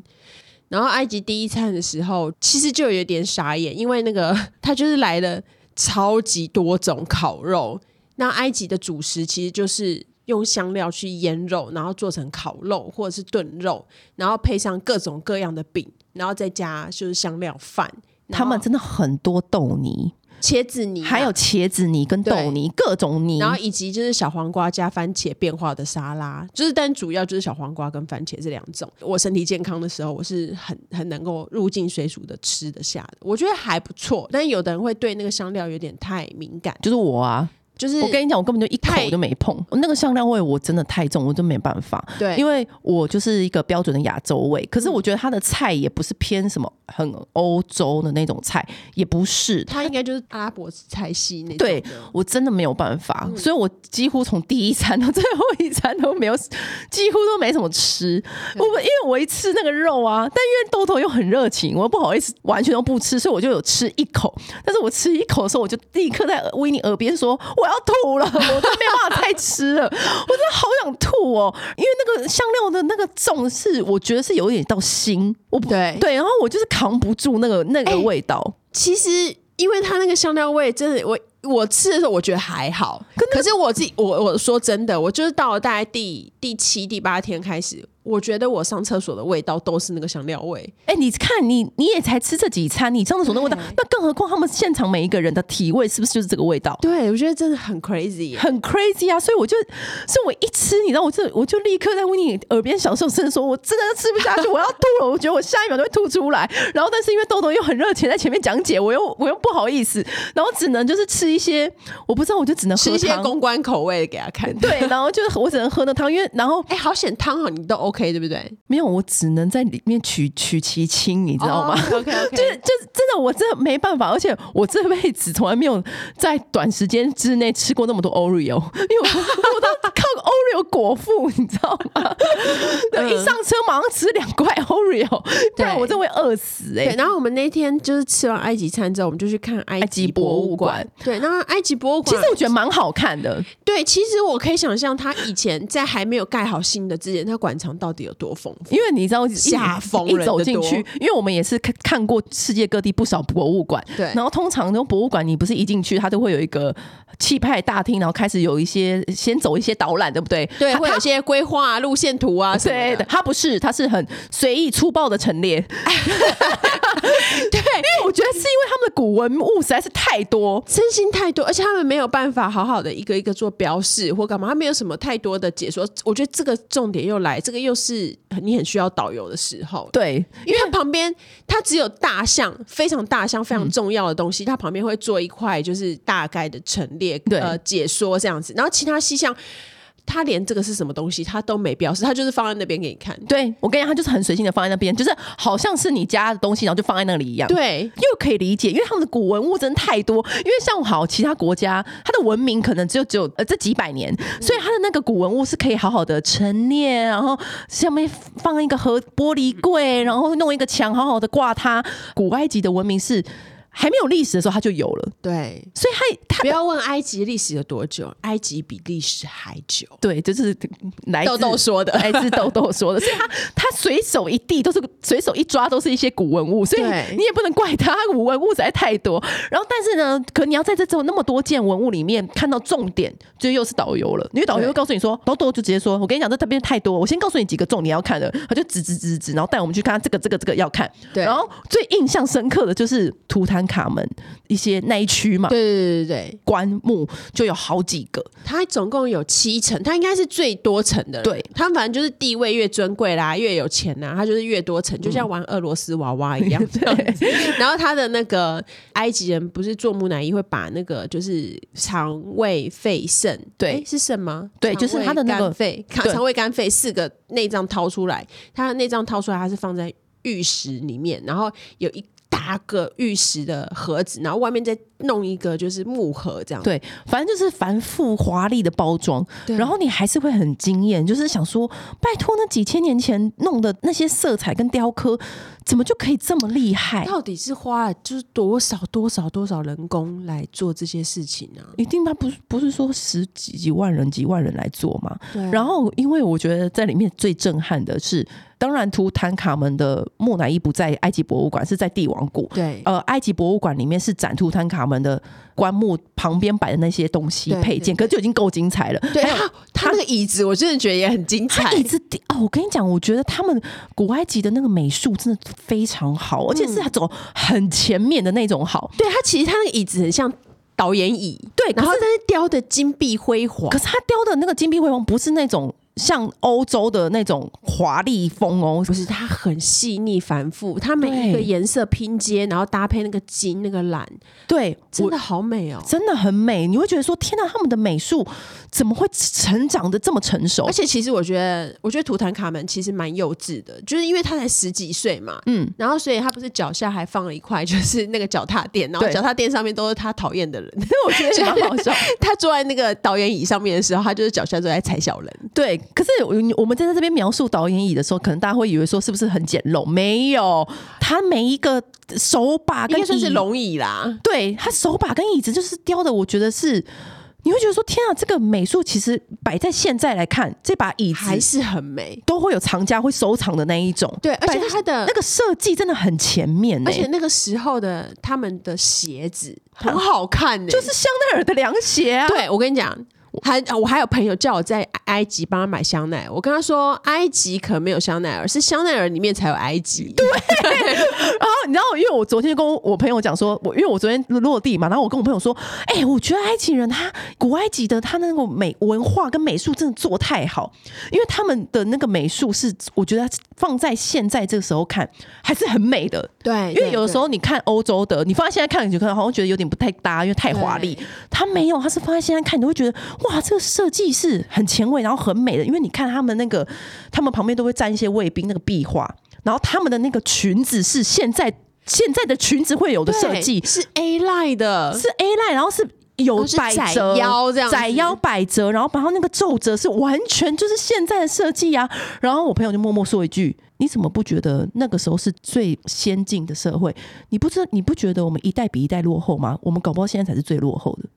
然后埃及第一餐的时候，其实就有点傻眼，因为那个他就是来了超级多种烤肉。那埃及的主食其实就是用香料去腌肉，然后做成烤肉或者是炖肉，然后配上各种各样的饼，然后再加就是香料饭。他们真的很多豆泥、茄子泥、啊，还有茄子泥跟豆泥，各种泥，然后以及就是小黄瓜加番茄变化的沙拉，就是但主要就是小黄瓜跟番茄这两种。我身体健康的时候，我是很很能够入境水煮的吃得下的，我觉得还不错。但有的人会对那个香料有点太敏感，就是我啊。就是我跟你讲，我根本就一口都没碰。那个香料味我真的太重，我真没办法。对，因为我就是一个标准的亚洲味。可是我觉得它的菜也不是偏什么很欧洲的那种菜，也不是。它应该就是阿拉伯菜系那种。对，我真的没有办法，所以我几乎从第一餐到最后一餐都没有，几乎都没怎么吃。我因为我一吃那个肉啊，但因为豆豆又很热情，我又不好意思完全都不吃，所以我就有吃一口。但是我吃一口的时候，我就立刻在维尼耳边说我。我要吐了，我都没办法再吃了，我真的好想吐哦！因为那个香料的那个重是，我觉得是有点到腥，我不对对，然后我就是扛不住那个那个味道。欸，其实，因为它那个香料味，真的我。我吃的时候我觉得还好，可是我自己我我说真的，我就是到了大概第第七第八天开始，我觉得我上厕所的味道都是那个香料味。哎、欸，你看你你也才吃这几餐，你上厕所的味道，那更何况他们现场每一个人的体味是不是就是这个味道？对，我觉得真的很 crazy，很 crazy 啊！所以我就，所以我一吃，你知道，我这我就立刻在威尼耳边小声说，我真的吃不下去，我要吐了，我觉得我下一秒就会吐出来。然后，但是因为豆豆又很热情在前面讲解，我又我又不好意思，然后只能就是吃。一些我不知道，我就只能喝吃一些公关口味给他看。对，然后就是我只能喝那汤，因为然后哎、欸，好险汤啊，你都 OK 对不对？没有，我只能在里面取取其轻，你知道吗？OK OK，就是就是真的，我真的没办法，而且我这辈子从来没有在短时间之内吃过那么多 Oreo，因为我我都靠 Oreo 果腹，你知道吗？对，一上车马上吃两块 Oreo，不然我真的会饿死哎、欸。然后我们那天就是吃完埃及餐之后，我们就去看埃及博物馆，对。那埃及博物馆，其实我觉得蛮好看的。对，其实我可以想象，他以前在还没有盖好新的之前，他馆藏到到底有多丰富。因为你知道，吓疯一走进去，因为我们也是看看过世界各地不少博物馆，对。然后通常那种博物馆，你不是一进去，它都会有一个气派大厅，然后开始有一些先走一些导览，对不对？对，会有一些规划啊、路线图啊之类的，它不是，它是很随意粗暴的陈列。对，因为我觉得是因为他们的古文物实在是太多，真心太多，而且他们没有办法好好的一个一个做标示或干嘛，他没有什么太多的解说。我觉得这个重点又来，这个又是你很需要导游的时候。对，因为它旁边它只有大象，非常大象非常重要的东西，它旁边会做一块就是大概的陈列，对呃解说这样子，然后其他细项。他连这个是什么东西，他都没标示，他就是放在那边给你看。对，我跟你讲，他就是很随性的放在那边，就是好像是你家的东西，然后就放在那里一样。对，又可以理解，因为他们的古文物真的太多。因为像好其他国家，它的文明可能只有只有呃这几百年，所以它的那个古文物是可以好好的陈列，然后下面放一个盒玻璃柜，然后弄一个墙，好好的挂它。古埃及的文明是。还没有历史的时候，它就有了。对，所以他他不要问埃及历史有多久，埃及比历史还久。对，就是来豆豆说的，来自豆豆说的。所以他他随手一递都是随手一抓都是一些古文物，所以你也不能怪他，古文物实在太多。然后，但是呢，可你要在这种那么多件文物里面看到重点，就又是导游了。因为导游会告诉你说，豆豆就直接说：“我跟你讲，这特别太多，我先告诉你几个重点要看的。”他就指指指指，然后带我们去看这个这个这个要看。对，然后最印象深刻的就是图坦卡门一些那一区嘛，对对对对，棺木就有好几个，它总共有七层，它应该是最多层的。对，他们反正就是地位越尊贵啦，越有钱呐，他就是越多层，就像玩俄罗斯娃娃一样。对，然后他的那个埃及人不是做木乃伊会把那个就是肠胃肺肾，对，是肾吗？对，就是他的那个肺，肠胃肝肺四个内脏掏出来，他的内脏掏出来，它是放在玉石里面，然后有一。大个玉石的盒子，然后外面再弄一个就是木盒这样。对，反正就是繁复华丽的包装，然后你还是会很惊艳，就是想说，拜托那几千年前弄的那些色彩跟雕刻，怎么就可以这么厉害？到底是花了就是多少多少多少人工来做这些事情呢？一定他不是不是说十几几万人几万人来做嘛？对。然后，因为我觉得在里面最震撼的是。当然，图坦卡门的木乃伊不在埃及博物馆，是在帝王谷。对，呃，埃及博物馆里面是展图坦卡门的棺木旁边摆的那些东西配件，可是就已经够精彩了。对，还有他那个椅子，我真的觉得也很精彩。椅子哦，我跟你讲，我觉得他们古埃及的那个美术真的非常好，而且是走很前面的那种好。对，他其实他那个椅子很像导演椅，对，然后但是雕的金碧辉煌。可是他雕的那个金碧辉煌不是那种。像欧洲的那种华丽风哦，不是，它很细腻繁复，它每一个颜色拼接，然后搭配那个金那个蓝，对，真的好美哦，真的很美。你会觉得说，天哪，他们的美术怎么会成长的这么成熟？而且其实我觉得，我觉得图坦卡门其实蛮幼稚的，就是因为他才十几岁嘛，嗯，然后所以他不是脚下还放了一块，就是那个脚踏垫，然后脚踏垫上面都是他讨厌的人，我觉得蛮好笑。他坐在那个导演椅上面的时候，他就是脚下都在踩小人，对。可是我们在这边描述导演椅的时候，可能大家会以为说是不是很简陋？没有，他每一个手把跟椅子是龙椅啦，对，他手把跟椅子就是雕的，我觉得是你会觉得说天啊，这个美术其实摆在现在来看，这把椅子还是很美，都会有藏家会收藏的那一种。对，而且它的那个设计真的很前面，而且那个时候的他们的鞋子很好看，就是香奈儿的凉鞋啊。对，我跟你讲。还我还有朋友叫我在埃及帮他买香奈儿，我跟他说埃及可没有香奈儿，是香奈儿里面才有埃及。对，然后你知道，因为我昨天跟我朋友讲说，我因为我昨天落地嘛，然后我跟我朋友说，哎、欸，我觉得埃及人他古埃及的他那个美文化跟美术真的做太好，因为他们的那个美术是我觉得放在现在这个时候看还是很美的。对，因为有的时候你看欧洲的，你放在现在看，你就可能好像觉得有点不太搭，因为太华丽。他没有，他是放在现在看，你都会觉得。哇，这个设计是很前卫，然后很美的。因为你看他们那个，他们旁边都会站一些卫兵，那个壁画，然后他们的那个裙子是现在现在的裙子会有的设计，是 A line 的，是 A line，然后是有百褶腰这样，窄腰百褶，然后然后那个皱褶是完全就是现在的设计啊。然后我朋友就默默说一句：“你怎么不觉得那个时候是最先进的社会？你不知你不觉得我们一代比一代落后吗？我们搞不好现在才是最落后的。”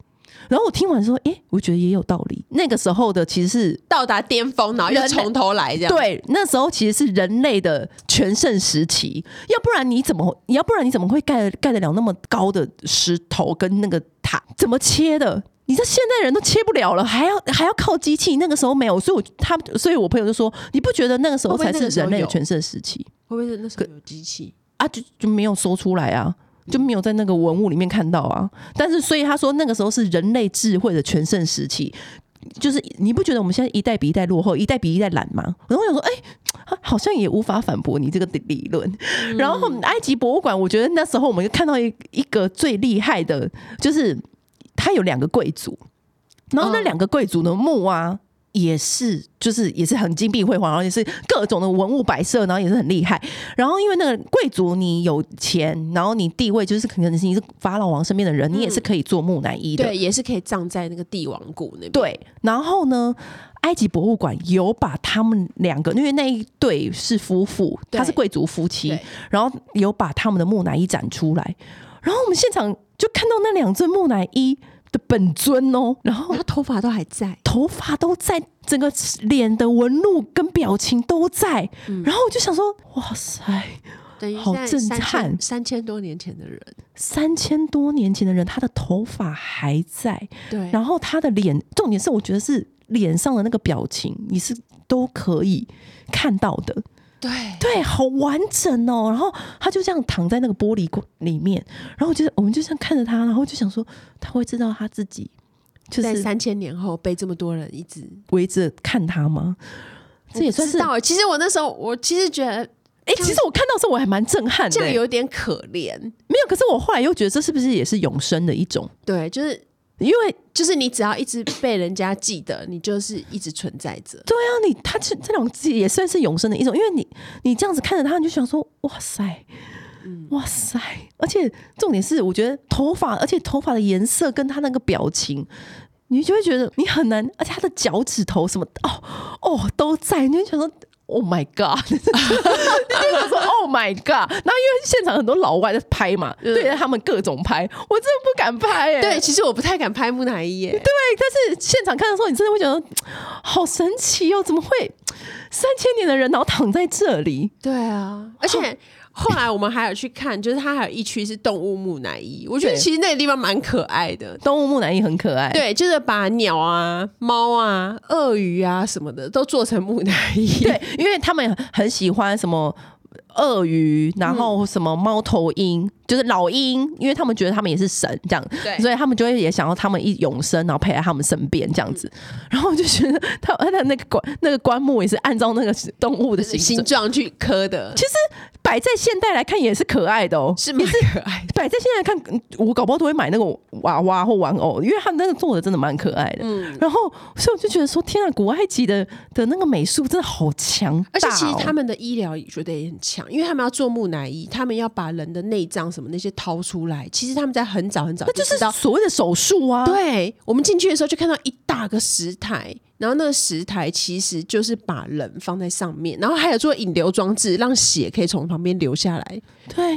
然后我听完说，哎、欸，我觉得也有道理。那个时候的其实是到达巅峰，然后又从头来这样。对，那时候其实是人类的全盛时期。要不然你怎么？要不然你怎么会盖盖得了那么高的石头跟那个塔？怎么切的？你这现代人都切不了了，还要还要靠机器？那个时候没有，所以我他，所以我朋友就说，你不觉得那个时候才是人类的全盛时期？会不会是那时候有机器啊？就就没有说出来啊？就没有在那个文物里面看到啊，但是所以他说那个时候是人类智慧的全盛时期，就是你不觉得我们现在一代比一代落后，一代比一代懒吗？然后我想说，哎、欸，好像也无法反驳你这个理论。然后埃及博物馆，我觉得那时候我们就看到一一个最厉害的，就是他有两个贵族，然后那两个贵族的墓啊。也是，就是也是很金碧辉煌，然后也是各种的文物摆设，然后也是很厉害。然后因为那个贵族，你有钱，然后你地位就是可能是你是法老王身边的人，嗯，你也是可以做木乃伊的，对，也是可以葬在那个帝王谷那边。对，然后呢，埃及博物馆有把他们两个，因为那一对是夫妇，他是贵族夫妻，然后有把他们的木乃伊展出来，然后我们现场就看到那两尊木乃伊。的本尊哦，然后？他头发都还在，头发都在，整个脸的纹路跟表情都在，嗯、然后我就想说，哇塞，等于好震撼！三千多年前的人，三千多年前的人，他的头发还在，对，然后他的脸，重点是我觉得是脸上的那个表情，你是都可以看到的。对对，好完整哦。然后他就这样躺在那个玻璃里面，然后我就我们就这样看着他，然后就想说他会知道他自己就是在三千年后被这么多人一直围着看他吗？这也算是。其实我那时候我其实觉得，哎，其实我看到时候我还蛮震撼的，这样有点可怜。没有，可是我后来又觉得这是不是也是永生的一种？对，就是。因为就是你只要一直被人家记得，你就是一直存在着。对啊，你他这这种字也算是永生的一种，因为你你这样子看着他，你就想说哇塞，哇塞！而且重点是，我觉得头发，而且头发的颜色跟他那个表情，你就会觉得你很难，而且他的脚趾头什么哦哦都在，你就想说。Oh my god！就说 Oh my god！然后因为现场很多老外在拍嘛，嗯、对着他们各种拍，我真的不敢拍耶。对，其实我不太敢拍木乃伊耶。对，但是现场看的时候，你真的会觉得好神奇哦！怎么会三千年的人然后躺在这里？对啊，而且。后来我们还有去看，就是它还有一区是动物木乃伊，我觉得其实那个地方蛮可爱的，动物木乃伊很可爱。对，就是把鸟啊、猫啊、鳄鱼啊什么的都做成木乃伊。对，因为他们很喜欢什么。鳄鱼，然后什么猫头鹰、嗯，就是老鹰，因为他们觉得他们也是神这样，对，所以他们就会也想要他们一永生，然后陪在他们身边这样子。嗯、然后我就觉得他他的那个棺那个棺木也是按照那个动物的形形状去刻的。其实摆在现代来看也是可爱的哦，是蛮可爱的。摆在现在来看，我搞不好都会买那个娃娃或玩偶，因为他那个做的真的蛮可爱的。嗯，然后所以我就觉得说，天啊，古埃及的的那个美术真的好强、哦，而且其实他们的医疗也觉得也很强。因为他们要做木乃伊，他们要把人的内脏什么那些掏出来。其实他们在很早很早，那就是所谓的手术啊。对，我们进去的时候就看到一大个石台，然后那个石台其实就是把人放在上面，然后还有做引流装置，让血可以从旁边流下来。对，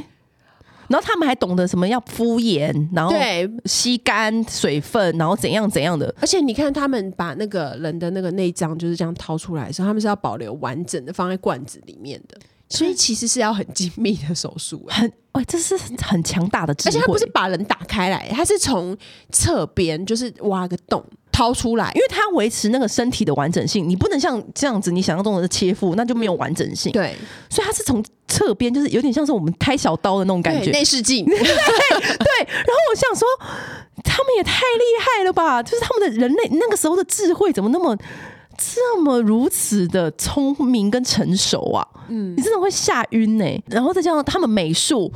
然后他们还懂得什么要敷衍，然后对吸干水分，然后怎样怎样的。而且你看，他们把那个人的那个内脏就是这样掏出来的时候，他们是要保留完整的，放在罐子里面的。所以其实是要很精密的手术，很哇，这是很强大的，而且他不是把人打开来，他是从侧边就是挖个洞掏出来，因为他要维持那个身体的完整性，你不能像这样子，你想象中的切腹那就没有完整性。对，所以他是从侧边，就是有点像是我们开小刀的那种感觉，内视镜。对对，然后我想说，他们也太厉害了吧！就是他们的人类那个时候的智慧怎么那么？这么如此的聪明跟成熟啊，嗯，你真的会吓晕呢。然后再加上他们美术、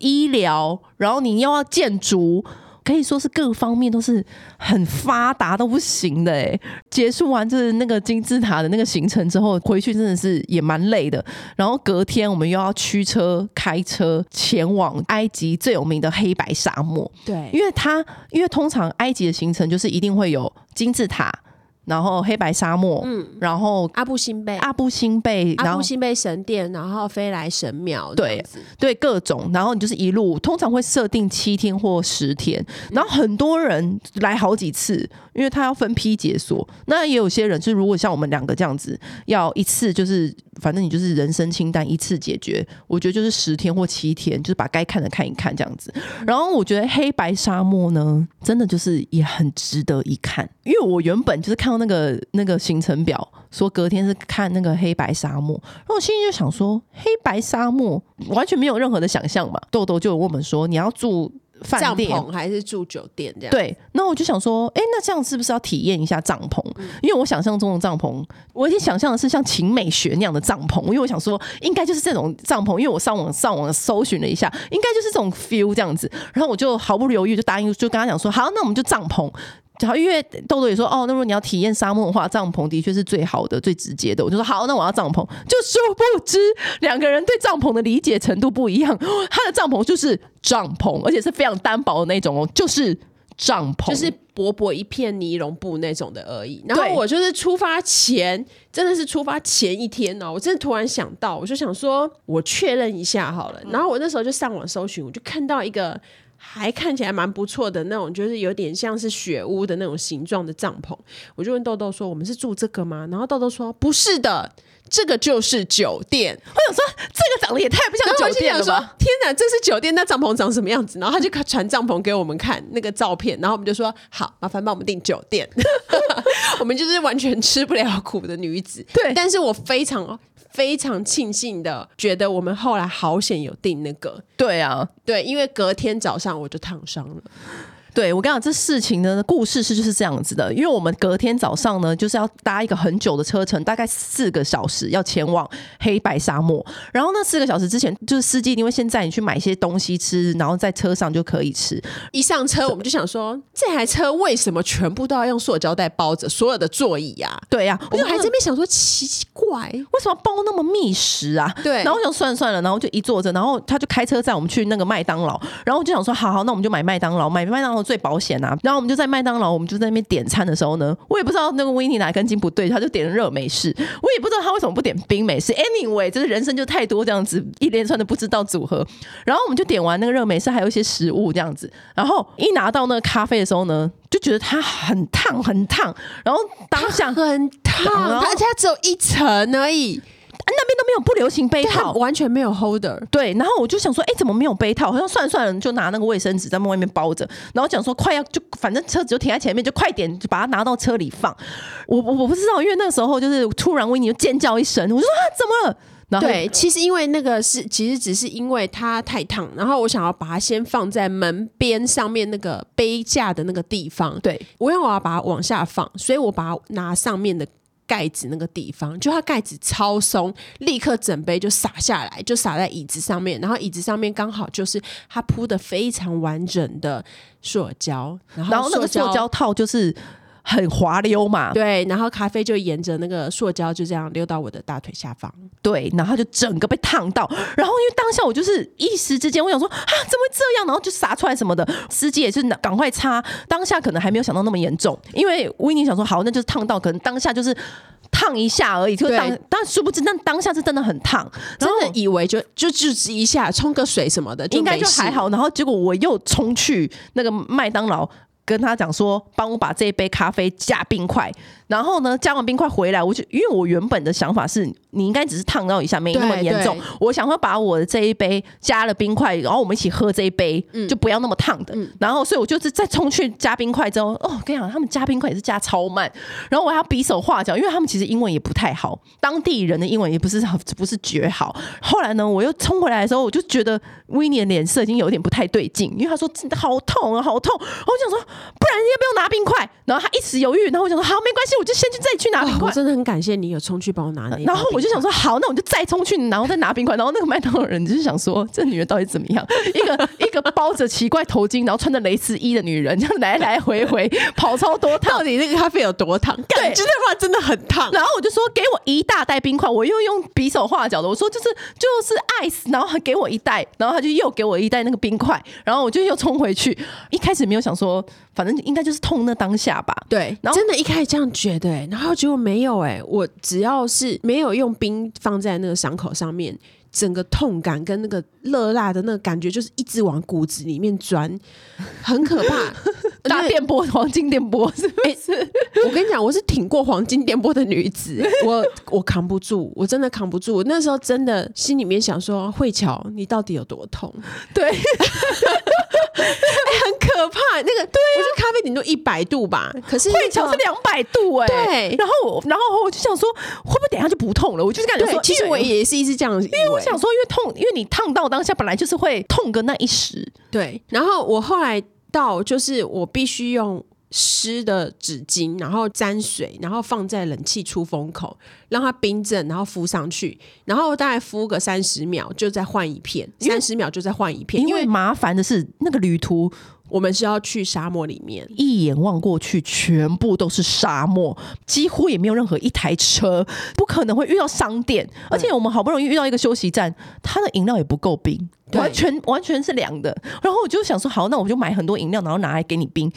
医疗，然后你又要建筑，可以说是各方面都是很发达都不行的哎。结束完就是那个金字塔的那个行程之后，回去真的是也蛮累的。然后隔天我们又要驱车开车前往埃及最有名的黑白沙漠。对，因为它因为通常埃及的行程就是一定会有金字塔。然后黑白沙漠，嗯，然后阿布辛贝、阿布辛贝、阿布辛贝神殿，然后飞来神庙，对对，各种，然后你就是一路，通常会设定七天或十天，然后很多人来好几次，因为他要分批解锁。那也有些人是如果像我们两个这样子，要一次就是，反正你就是人生清单一次解决，我觉得就是十天或七天，就是把该看的看一看这样子。然后我觉得黑白沙漠呢，真的就是也很值得一看，因为我原本就是看到。那个那个行程表说隔天是看那个黑白沙漠，然后我心里就想说，黑白沙漠完全没有任何的想象嘛。豆豆就问我们说，你要住饭店还是住酒店这样？对，那我就想说，哎，那这样是不是要体验一下帐篷？因为我想象中的帐篷，我已经想象的是像晴美学那样的帐篷，因为我想说应该就是这种帐篷，因为我上网上网搜寻了一下，应该就是这种 feel 这样子。然后我就毫不犹豫就答应，就跟他讲说，好，那我们就帐篷。然后因为豆豆也说哦，那如果你要体验沙漠的话，帐篷的确是最好的、最直接的。我就说好，那我要帐篷。就殊不知两个人对帐篷的理解程度不一样。他的帐篷就是帐篷，而且是非常单薄的那种哦，就是帐篷，就是薄薄一片尼龙布那种的而已。然后我就是出发前，真的是出发前一天哦，我真的突然想到，我就想说，我确认一下好了。然后我那时候就上网搜寻，我就看到一个。还看起来蛮不错的那种，就是有点像是雪屋的那种形状的帐篷。我就问豆豆说：“我们是住这个吗？”然后豆豆说：“不是的，这个就是酒店。”我想说，这个长得也太不像酒店了吧？天哪，这是酒店，那帐篷长什么样子？然后他就传帐篷给我们看那个照片，然后我们就说：“好，麻烦帮我们订酒店。”我们就是完全吃不了苦的女子。对，但是我非常。非常庆幸的，觉得我们后来好险有订那个。对啊，对，因为隔天早上我就烫伤了。对，我跟你讲，这事情呢，故事是就是这样子的。因为我们隔天早上呢，就是要搭一个很久的车程，大概四个小时，要前往黑白沙漠。然后那四个小时之前，就是司机因为现在你去买一些东西吃，然后在车上就可以吃。一上车，我们就想说，这台车为什么全部都要用塑胶袋包着所有的座椅呀、啊？对呀、啊，我们还这边想说奇怪，为什么包那么密实啊？对。然后我想算算了，然后就一坐着，然后他就开车载我们去那个麦当劳。然后我就想说，好好，那我们就买麦当劳，买麦当劳。最保险啊！然后我们就在麦当劳，我们就在那边点餐的时候呢，我也不知道那个维尼哪根筋不对，他就点了热美式。我也不知道他为什么不点冰美式。Anyway，就是人生就太多这样子一连串的不知道组合。然后我们就点完那个热美式，还有一些食物这样子。然后一拿到那个咖啡的时候呢，就觉得它很烫，很烫。然后当下很烫，而且它只有一层而已。那边都没有不流行杯套，完全没有 holder。对，然后我就想说，哎，怎么没有杯套？好像算了算了，就拿那个卫生纸在外面包着。然后讲说，快要就反正车子就停在前面，就快点就把它拿到车里放。我我我不知道，因为那个时候就是突然维尼就尖叫一声，我说啊，怎么了？然后对，其实因为那个是，其实只是因为它太烫，然后我想要把它先放在门边上面那个杯架的那个地方。对，我因为我要把它往下放，所以我把它拿上面的。盖子那个地方，就它盖子超松，立刻整杯就洒下来，就洒在椅子上面，然后椅子上面刚好就是它铺的非常完整的塑胶，然后，然后那个塑胶套就是很滑溜嘛，对，然后咖啡就沿着那个塑胶就这样溜到我的大腿下方，对，然后就整个被烫到，然后因为当下我就是一时之间我想说啊，怎么会这样，然后就洒出来什么的，司机也是赶快擦，当下可能还没有想到那么严重，因为维尼想说好，那就是烫到，可能当下就是。烫一下而已，就当但殊不知，那当下是真的很烫，真的以为就就就一下冲个水什么的，应该就还好。然后结果我又冲去那个麦当劳。跟他讲说，帮我把这一杯咖啡加冰块，然后呢，加完冰块回来，我就因为我原本的想法是，你应该只是烫到一下，没那么严重。我想说把我的这一杯加了冰块，然后我们一起喝这一杯，嗯、就不要那么烫的。嗯、然后，所以我就是再冲去加冰块之后，哦，跟你讲，他们加冰块也是加超慢，然后我还要比手画脚，因为他们其实英文也不太好，当地人的英文也不是不是绝好。后来呢，我又冲回来的时候，我就觉得威尼的脸色已经有点不太对劲，因为他说真的好痛啊，好痛。我想说。不然你要不要拿冰块？然后他一时犹豫，然后我想说好，没关系，我就先去再去拿冰块。我真的很感谢你有冲去帮我拿那。然后我就想说好，那我就再冲去，然后再拿冰块。然后那个麦当劳人就是想说，这女人到底怎么样？一个 一个包着奇怪头巾，然后穿着蕾丝衣的女人，这样来来回回跑超多趟。到底那个咖啡有多烫？感觉的话真的很烫。然后我就说给我一大袋冰块，我又用匕首画脚的，我说就是就是 ice，然后还给我一袋，然后他就又给我一袋那个冰块，然后我就又冲回去。一开始没有想说。反正应该就是痛那当下吧。对，然后真的，一开始这样觉得、欸，然后结果没有哎、欸，我只要是没有用冰放在那个伤口上面。整个痛感跟那个热辣的那个感觉，就是一直往骨子里面钻，很可怕。大电波，黄金电波是不是？欸、我跟你讲，我是挺过黄金电波的女子，我我扛不住，我真的扛不住。我那时候真的心里面想说，慧乔，你到底有多痛？对。欸、很可怕，那个对、啊，我觉咖啡顶多一百度吧，可是慧乔是两百度哎、欸，对，然后然后我就想说，会不会等一下就不痛了？我就是感觉说，其实我也是一直这样，因为我想说，因为痛，因为你烫到当下本来就是会痛个那一时，对，然后我后来到就是我必须用。湿的纸巾，然后沾水，然后放在冷气出风口，让它冰镇，然后敷上去，然后大概敷个三十秒，就再换一片，三十秒就再换一片。因为麻烦的是那个旅途，我们是要去沙漠里面，一眼望过去，全部都是沙漠，几乎也没有任何一台车，不可能会遇到商店，而且我们好不容易遇到一个休息站，它的饮料也不够冰。完全完全是凉的，然后我就想说，好，那我就买很多饮料，然后拿来给你冰。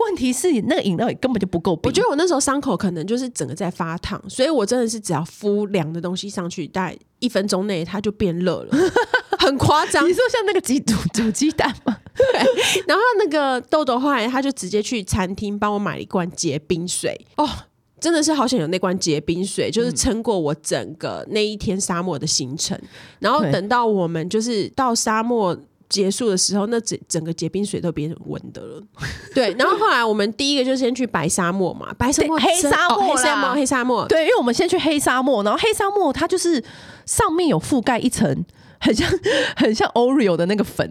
问题是，那个饮料也根本就不够冰。我觉得我那时候伤口可能就是整个在发烫，所以我真的是只要敷凉的东西上去，大概一分钟内它就变热了，很夸张。你说像那个鸡煮煮鸡蛋吗？对。然后那个豆豆后来他就直接去餐厅帮我买了一罐结冰水哦。真的是好想有那罐结冰水，就是撑过我整个那一天沙漠的行程。嗯、然后等到我们就是到沙漠结束的时候，那整整个结冰水都变成温的了。对，然后后来我们第一个就先去白沙漠嘛，白沙漠、黑沙漠、哦、黑沙漠、黑沙漠。对，因为我们先去黑沙漠，然后黑沙漠它就是上面有覆盖一层。很像 很像 Oreo 的那个粉，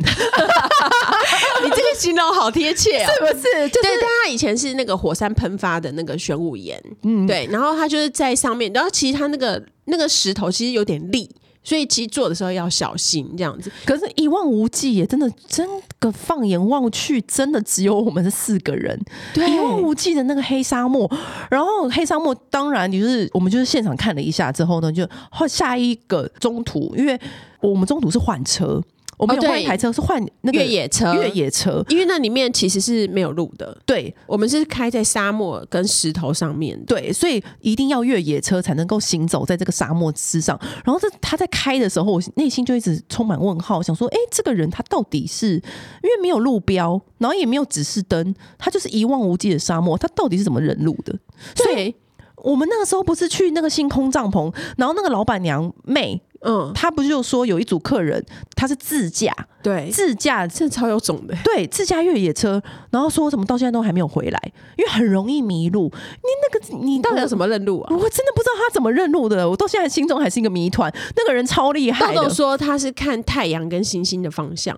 你这个形容好贴切啊，是不是？就是对，但它以前是那个火山喷发的那个玄武岩，嗯，对，然后它就是在上面，然后其实它那个那个石头其实有点利，所以其实做的时候要小心这样子。可是，一望无际也，真的，真的放眼望去，真的只有我们这四个人，对，一望无际的那个黑沙漠。然后黑沙漠，当然就是我们就是现场看了一下之后呢，就下一个中途，因为。我们中途是换车，我们有换一台车，是换那个越野车。越野车，因为那里面其实是没有路的。对，我们是开在沙漠跟石头上面。对，所以一定要越野车才能够行走在这个沙漠之上。然后这他在开的时候，我内心就一直充满问号，想说：哎，这个人他到底是因为没有路标，然后也没有指示灯，他就是一望无际的沙漠，他到底是怎么认路的？所以我们那个时候不是去那个星空帐篷，然后那个老板娘妹。嗯，他不是就说有一组客人，他是自驾，对，自驾这超有种的，对，自驾越野车，然后说什么到现在都还没有回来，因为很容易迷路。你那个你到底要怎么认路啊？我真的不知道他怎么认路的，我到现在心中还是一个谜团。那个人超厉害的，豆豆说他是看太阳跟星星的方向，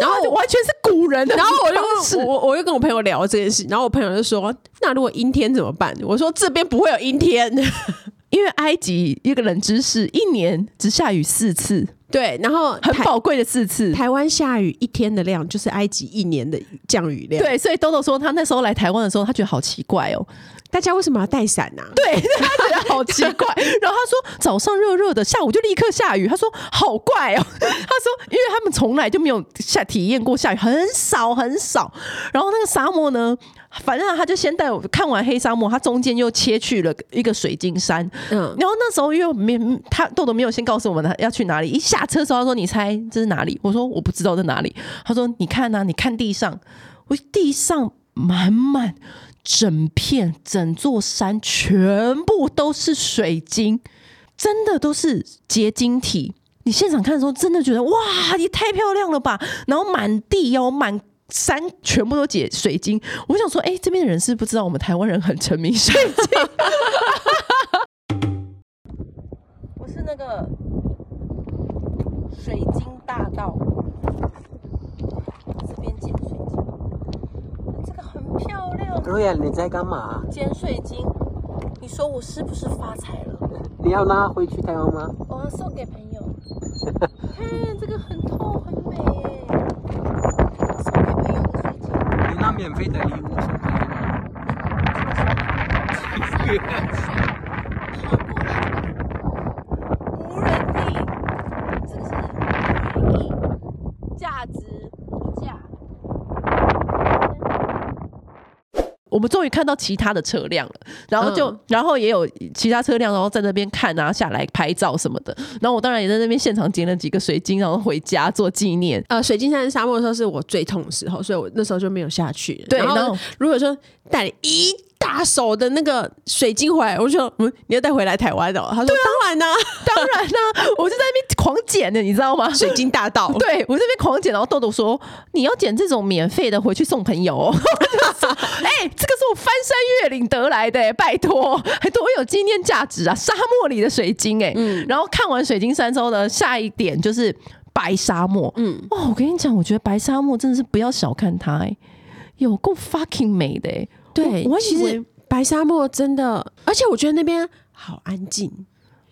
然后完全是古人的。然后我就我我又跟我朋友聊这件事，然后我朋友就说：“那如果阴天怎么办？”我说：“这边不会有阴天。”因为埃及一个冷知识，一年只下雨四次，对，然后很宝贵的四次。台湾下雨一天的量就是埃及一年的降雨量，对，所以豆豆说他那时候来台湾的时候，他觉得好奇怪哦。大家为什么要带伞呢？对，他觉得好奇怪。然后他说早上热热的，下午就立刻下雨。他说好怪哦。他说，因为他们从来就没有下体验过下雨，很少很少。然后那个沙漠呢，反正他就先带我看完黑沙漠，他中间又切去了一个水晶山。嗯，然后那时候因为没他豆豆没有先告诉我们他要去哪里。一下车的时候他说：“你猜这是哪里？”我说：“我不知道在哪里。”他说：“你看呐、啊，你看地上，我地上满满。”整片整座山全部都是水晶，真的都是结晶体。你现场看的时候，真的觉得哇，也太漂亮了吧！然后满地哦，满山全部都结水晶。我想说，哎、欸，这边的人是不知道我们台湾人很沉迷水晶。我是那个水晶大盗。漂亮！对呀，你在干嘛？捡水晶。你说我是不是发财了？你要拉回去台湾吗？我要送给朋友。看这个很透很美耶，送给朋友的水晶。你拿免费的礼物送给朋我们终于看到其他的车辆了，然后就，嗯、然后也有其他车辆，然后在那边看，然后下来拍照什么的。然后我当然也在那边现场捡了几个水晶，然后回家做纪念。呃，水晶山沙漠的时候是我最痛的时候，所以我那时候就没有下去。对，然后，然后如果说带一大手的那个水晶回来，我就说，嗯，你要带回来台湾的？他说，当然呢，当然呢，我就在那边狂捡的，你知道吗？水晶大道，对我这边狂捡，然后豆豆说，你要捡这种免费的回去送朋友。哎、欸，这个是我翻山越岭得来的，拜托，还多有纪念价值啊！沙漠里的水晶，哎，嗯，然后看完水晶山之后呢，下一点就是白沙漠，嗯，哦，我跟你讲，我觉得白沙漠真的是不要小看它，哎，有够 fucking 美的，哎，对，我其实白沙漠真的，而且我觉得那边好安静，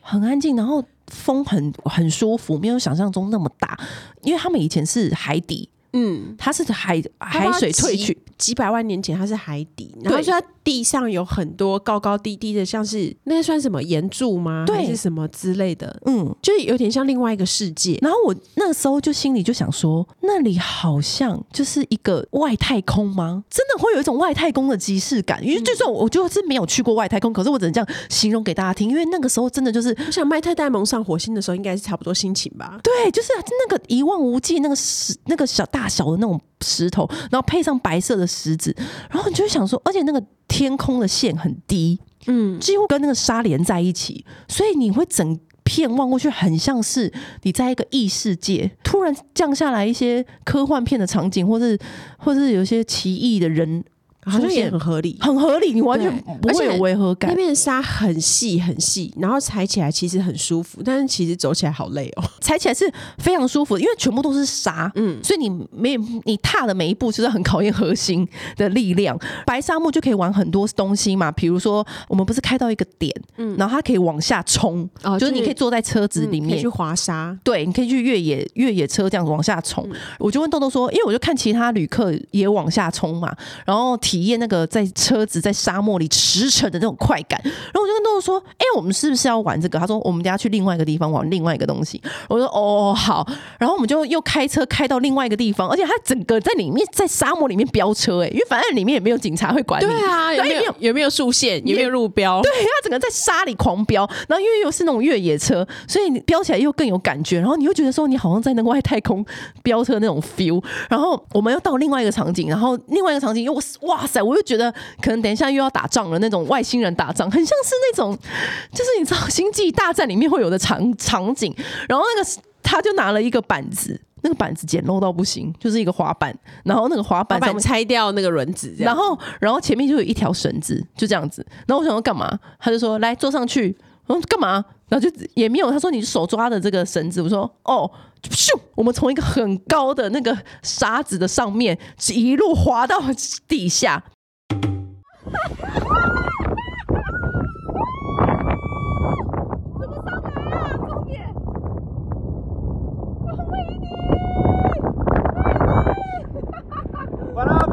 很安静，然后风很很舒服，没有想象中那么大，因为他们以前是海底，嗯，它是海海水退去。几百万年前，它是海底，然后说它地上有很多高高低低的，像是那个算什么岩柱吗？对，还是什么之类的？嗯，就是有点像另外一个世界。然后我那时候就心里就想说，那里好像就是一个外太空吗？真的会有一种外太空的即视感。因为就算我就是没有去过外太空，可是我只能这样形容给大家听。因为那个时候真的就是，我想麦特戴蒙上火星的时候，应该是差不多心情吧？对，就是那个一望无际，那个是，那个小大小的那种石头，然后配上白色的。石子，然后你就会想说，而且那个天空的线很低，嗯，几乎跟那个沙连在一起，所以你会整片望过去，很像是你在一个异世界，突然降下来一些科幻片的场景，或是或是有一些奇异的人。好像也很合理，很合理，你完全不会有违和感。那边的沙很细很细，然后踩起来其实很舒服，但是其实走起来好累哦。踩起来是非常舒服，因为全部都是沙，嗯，所以你每你踏的每一步就是很考验核心的力量。白沙漠就可以玩很多东西嘛，比如说我们不是开到一个点，嗯，然后它可以往下冲，哦，就是你可以坐在车子里面、嗯、去滑沙，对，你可以去越野越野车这样子往下冲。嗯、我就问豆豆说，因为我就看其他旅客也往下冲嘛，然后。体验那个在车子在沙漠里驰骋的那种快感，然后我就跟豆豆说：“哎、欸，我们是不是要玩这个？”他说：“我们等下去另外一个地方玩另外一个东西。”我说：“哦，好。”然后我们就又开车开到另外一个地方，而且他整个在里面在沙漠里面飙车、欸，哎，因为反正里面也没有警察会管你，对啊，有没有也没有竖线，也没有路标？对，他整个在沙里狂飙，然后因为又是那种越野车，所以你飙起来又更有感觉，然后你又觉得说你好像在那个外太空飙车那种 feel。然后我们又到另外一个场景，然后另外一个场景又哇塞，我又觉得。可能等一下又要打仗了，那种外星人打仗，很像是那种，就是你知道《星际大战》里面会有的场场景。然后那个他就拿了一个板子，那个板子简陋到不行，就是一个滑板。然后那个滑板上面拆掉那个轮子，然后然后前面就有一条绳子，就这样子。然后我想要干嘛？他就说来坐上去。我说干嘛？然后就也没有。他说你手抓的这个绳子。我说哦，咻！我们从一个很高的那个沙子的上面一路滑到地下。怎么上来啊？重点！我为你，巴拉布！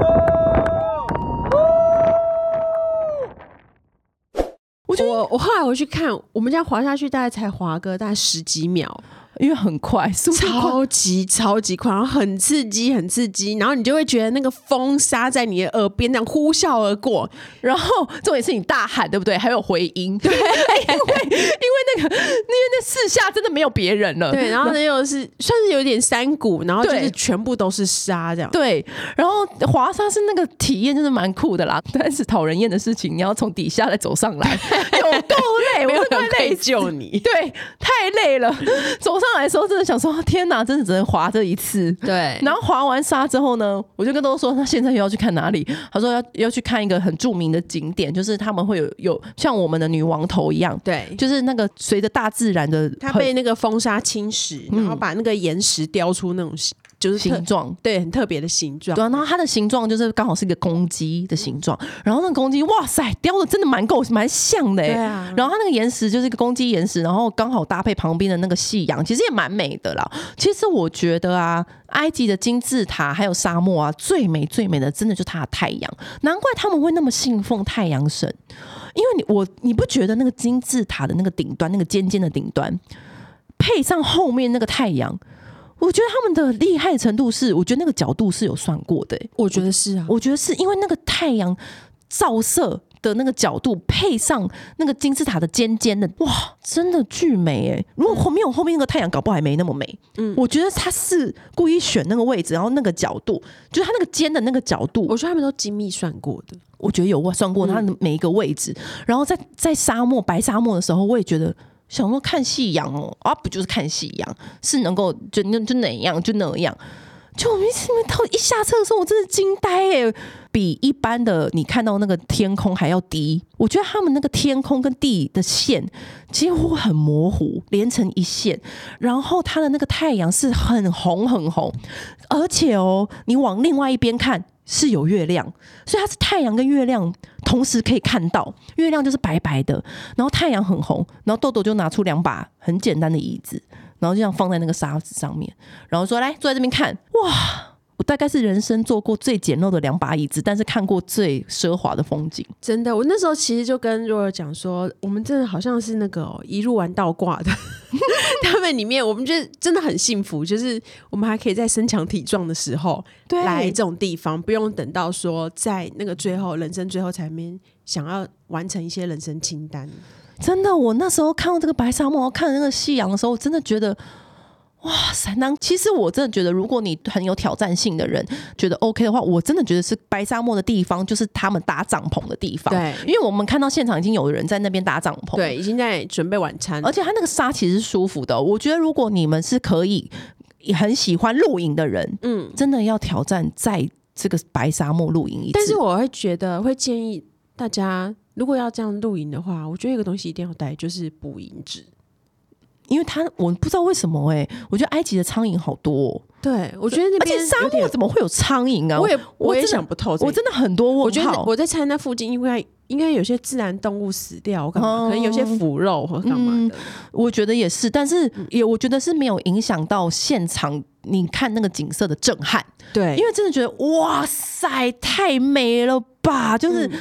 我我后来我去看，我们这样滑下去，大概才滑个大概十几秒。因为很快，速度，超级超级快，然后很刺激，很刺激，然后你就会觉得那个风沙在你的耳边这样呼啸而过，然后重点是你大喊，对不对？还有回音，对，因 为因为那个因为那四下真的没有别人了，对，然后呢又是算是有点山谷，然后就是全部都是沙这样，对，然后滑沙是那个体验真的蛮酷的啦，但是讨人厌的事情，你要从底下再走上来，有够累，没有人可以救你，对，太累了，走上。来的时候真的想说天哪，真的只能滑这一次。对，然后滑完沙之后呢，我就跟豆豆说，他现在又要去看哪里？他说要要去看一个很著名的景点，就是他们会有有像我们的女王头一样，对，就是那个随着大自然的，它被那个风沙侵蚀，然后把那个岩石雕出那种。就是形状，对，很特别的形状。对，然后它的形状就是刚好是一个公鸡的形状。然后那个公鸡，哇塞，雕的真的蛮够，蛮像的。对啊。然后它那个岩石就是一个公鸡岩石，然后刚好搭配旁边的那个夕阳，其实也蛮美的啦。其实我觉得啊，埃及的金字塔还有沙漠啊，最美最美的，真的就是它的太阳。难怪他们会那么信奉太阳神，因为你我你不觉得那个金字塔的那个顶端，那个尖尖的顶端，配上后面那个太阳。我觉得他们的厉害程度是，我觉得那个角度是有算过的、欸。我觉得是啊，我觉得是因为那个太阳照射的那个角度，配上那个金字塔的尖尖的，哇，真的巨美哎！如果后面有后面那个太阳，搞不好还没那么美。嗯，我觉得他是故意选那个位置，然后那个角度，就是他那个尖的那个角度，我觉得他们都精密算过的。我觉得有算过他的每一个位置，嗯、然后在在沙漠白沙漠的时候，我也觉得想说看夕阳哦，啊，不就是看夕阳，是能够就那就哪样就哪样。就我们一到一下车的时候，我真的惊呆耶！比一般的你看到那个天空还要低。我觉得他们那个天空跟地的线几乎很模糊，连成一线。然后它的那个太阳是很红很红，而且哦，你往另外一边看是有月亮，所以它是太阳跟月亮同时可以看到。月亮就是白白的，然后太阳很红，然后豆豆就拿出两把很简单的椅子。然后就这样放在那个沙子上面，然后说：“来坐在这边看，哇！我大概是人生坐过最简陋的两把椅子，但是看过最奢华的风景。真的，我那时候其实就跟若尔讲说，我们真的好像是那个、哦、一路玩倒挂的，他们里面我们觉得真的很幸福，就是我们还可以在身强体壮的时候来这种地方，不用等到说在那个最后人生最后才面想要完成一些人生清单。”真的，我那时候看到这个白沙漠，看那个夕阳的时候，我真的觉得，哇塞！那其实我真的觉得，如果你很有挑战性的人觉得 OK 的话，我真的觉得是白沙漠的地方，就是他们搭帐篷的地方。对，因为我们看到现场已经有人在那边搭帐篷，对，已经在准备晚餐，而且它那个沙其实是舒服的。我觉得，如果你们是可以很喜欢露营的人，嗯，真的要挑战在这个白沙漠露营一次。但是我会觉得，会建议大家。如果要这样露营的话，我觉得一个东西一定要带，就是捕蝇纸，因为它我不知道为什么哎、欸，我觉得埃及的苍蝇好多、哦。对，我觉得那边而且沙漠怎么会有苍蝇啊？我也我也想不透，我真的很多问号。我觉得我在猜那附近，应该应该有些自然动物死掉，我干嘛？可能有些腐肉或干嘛的、嗯。我觉得也是，但是也我觉得是没有影响到现场你看那个景色的震撼。对，因为真的觉得哇塞，太美了吧，就是。嗯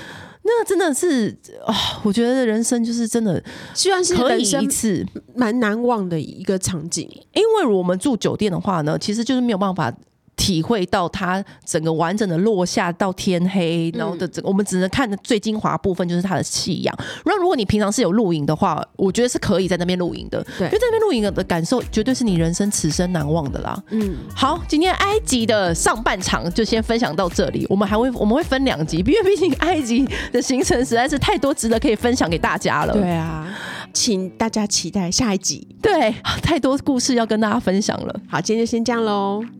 那真的是啊、哦，我觉得人生就是真的，虽然是可以一次蛮难忘的一个场景。因为我们住酒店的话呢，其实就是没有办法。体会到它整个完整的落下到天黑，然后的整个我们只能看的最精华部分就是它的夕阳。那如果你平常是有露营的话，我觉得是可以在那边露营的，对，因为在那边露营的感受绝对是你人生此生难忘的啦。嗯，好，今天埃及的上半场就先分享到这里，我们还会我们会分两集，因为毕竟埃及的行程实在是太多值得可以分享给大家了。对啊，请大家期待下一集。对，太多故事要跟大家分享了。好，今天就先这样喽。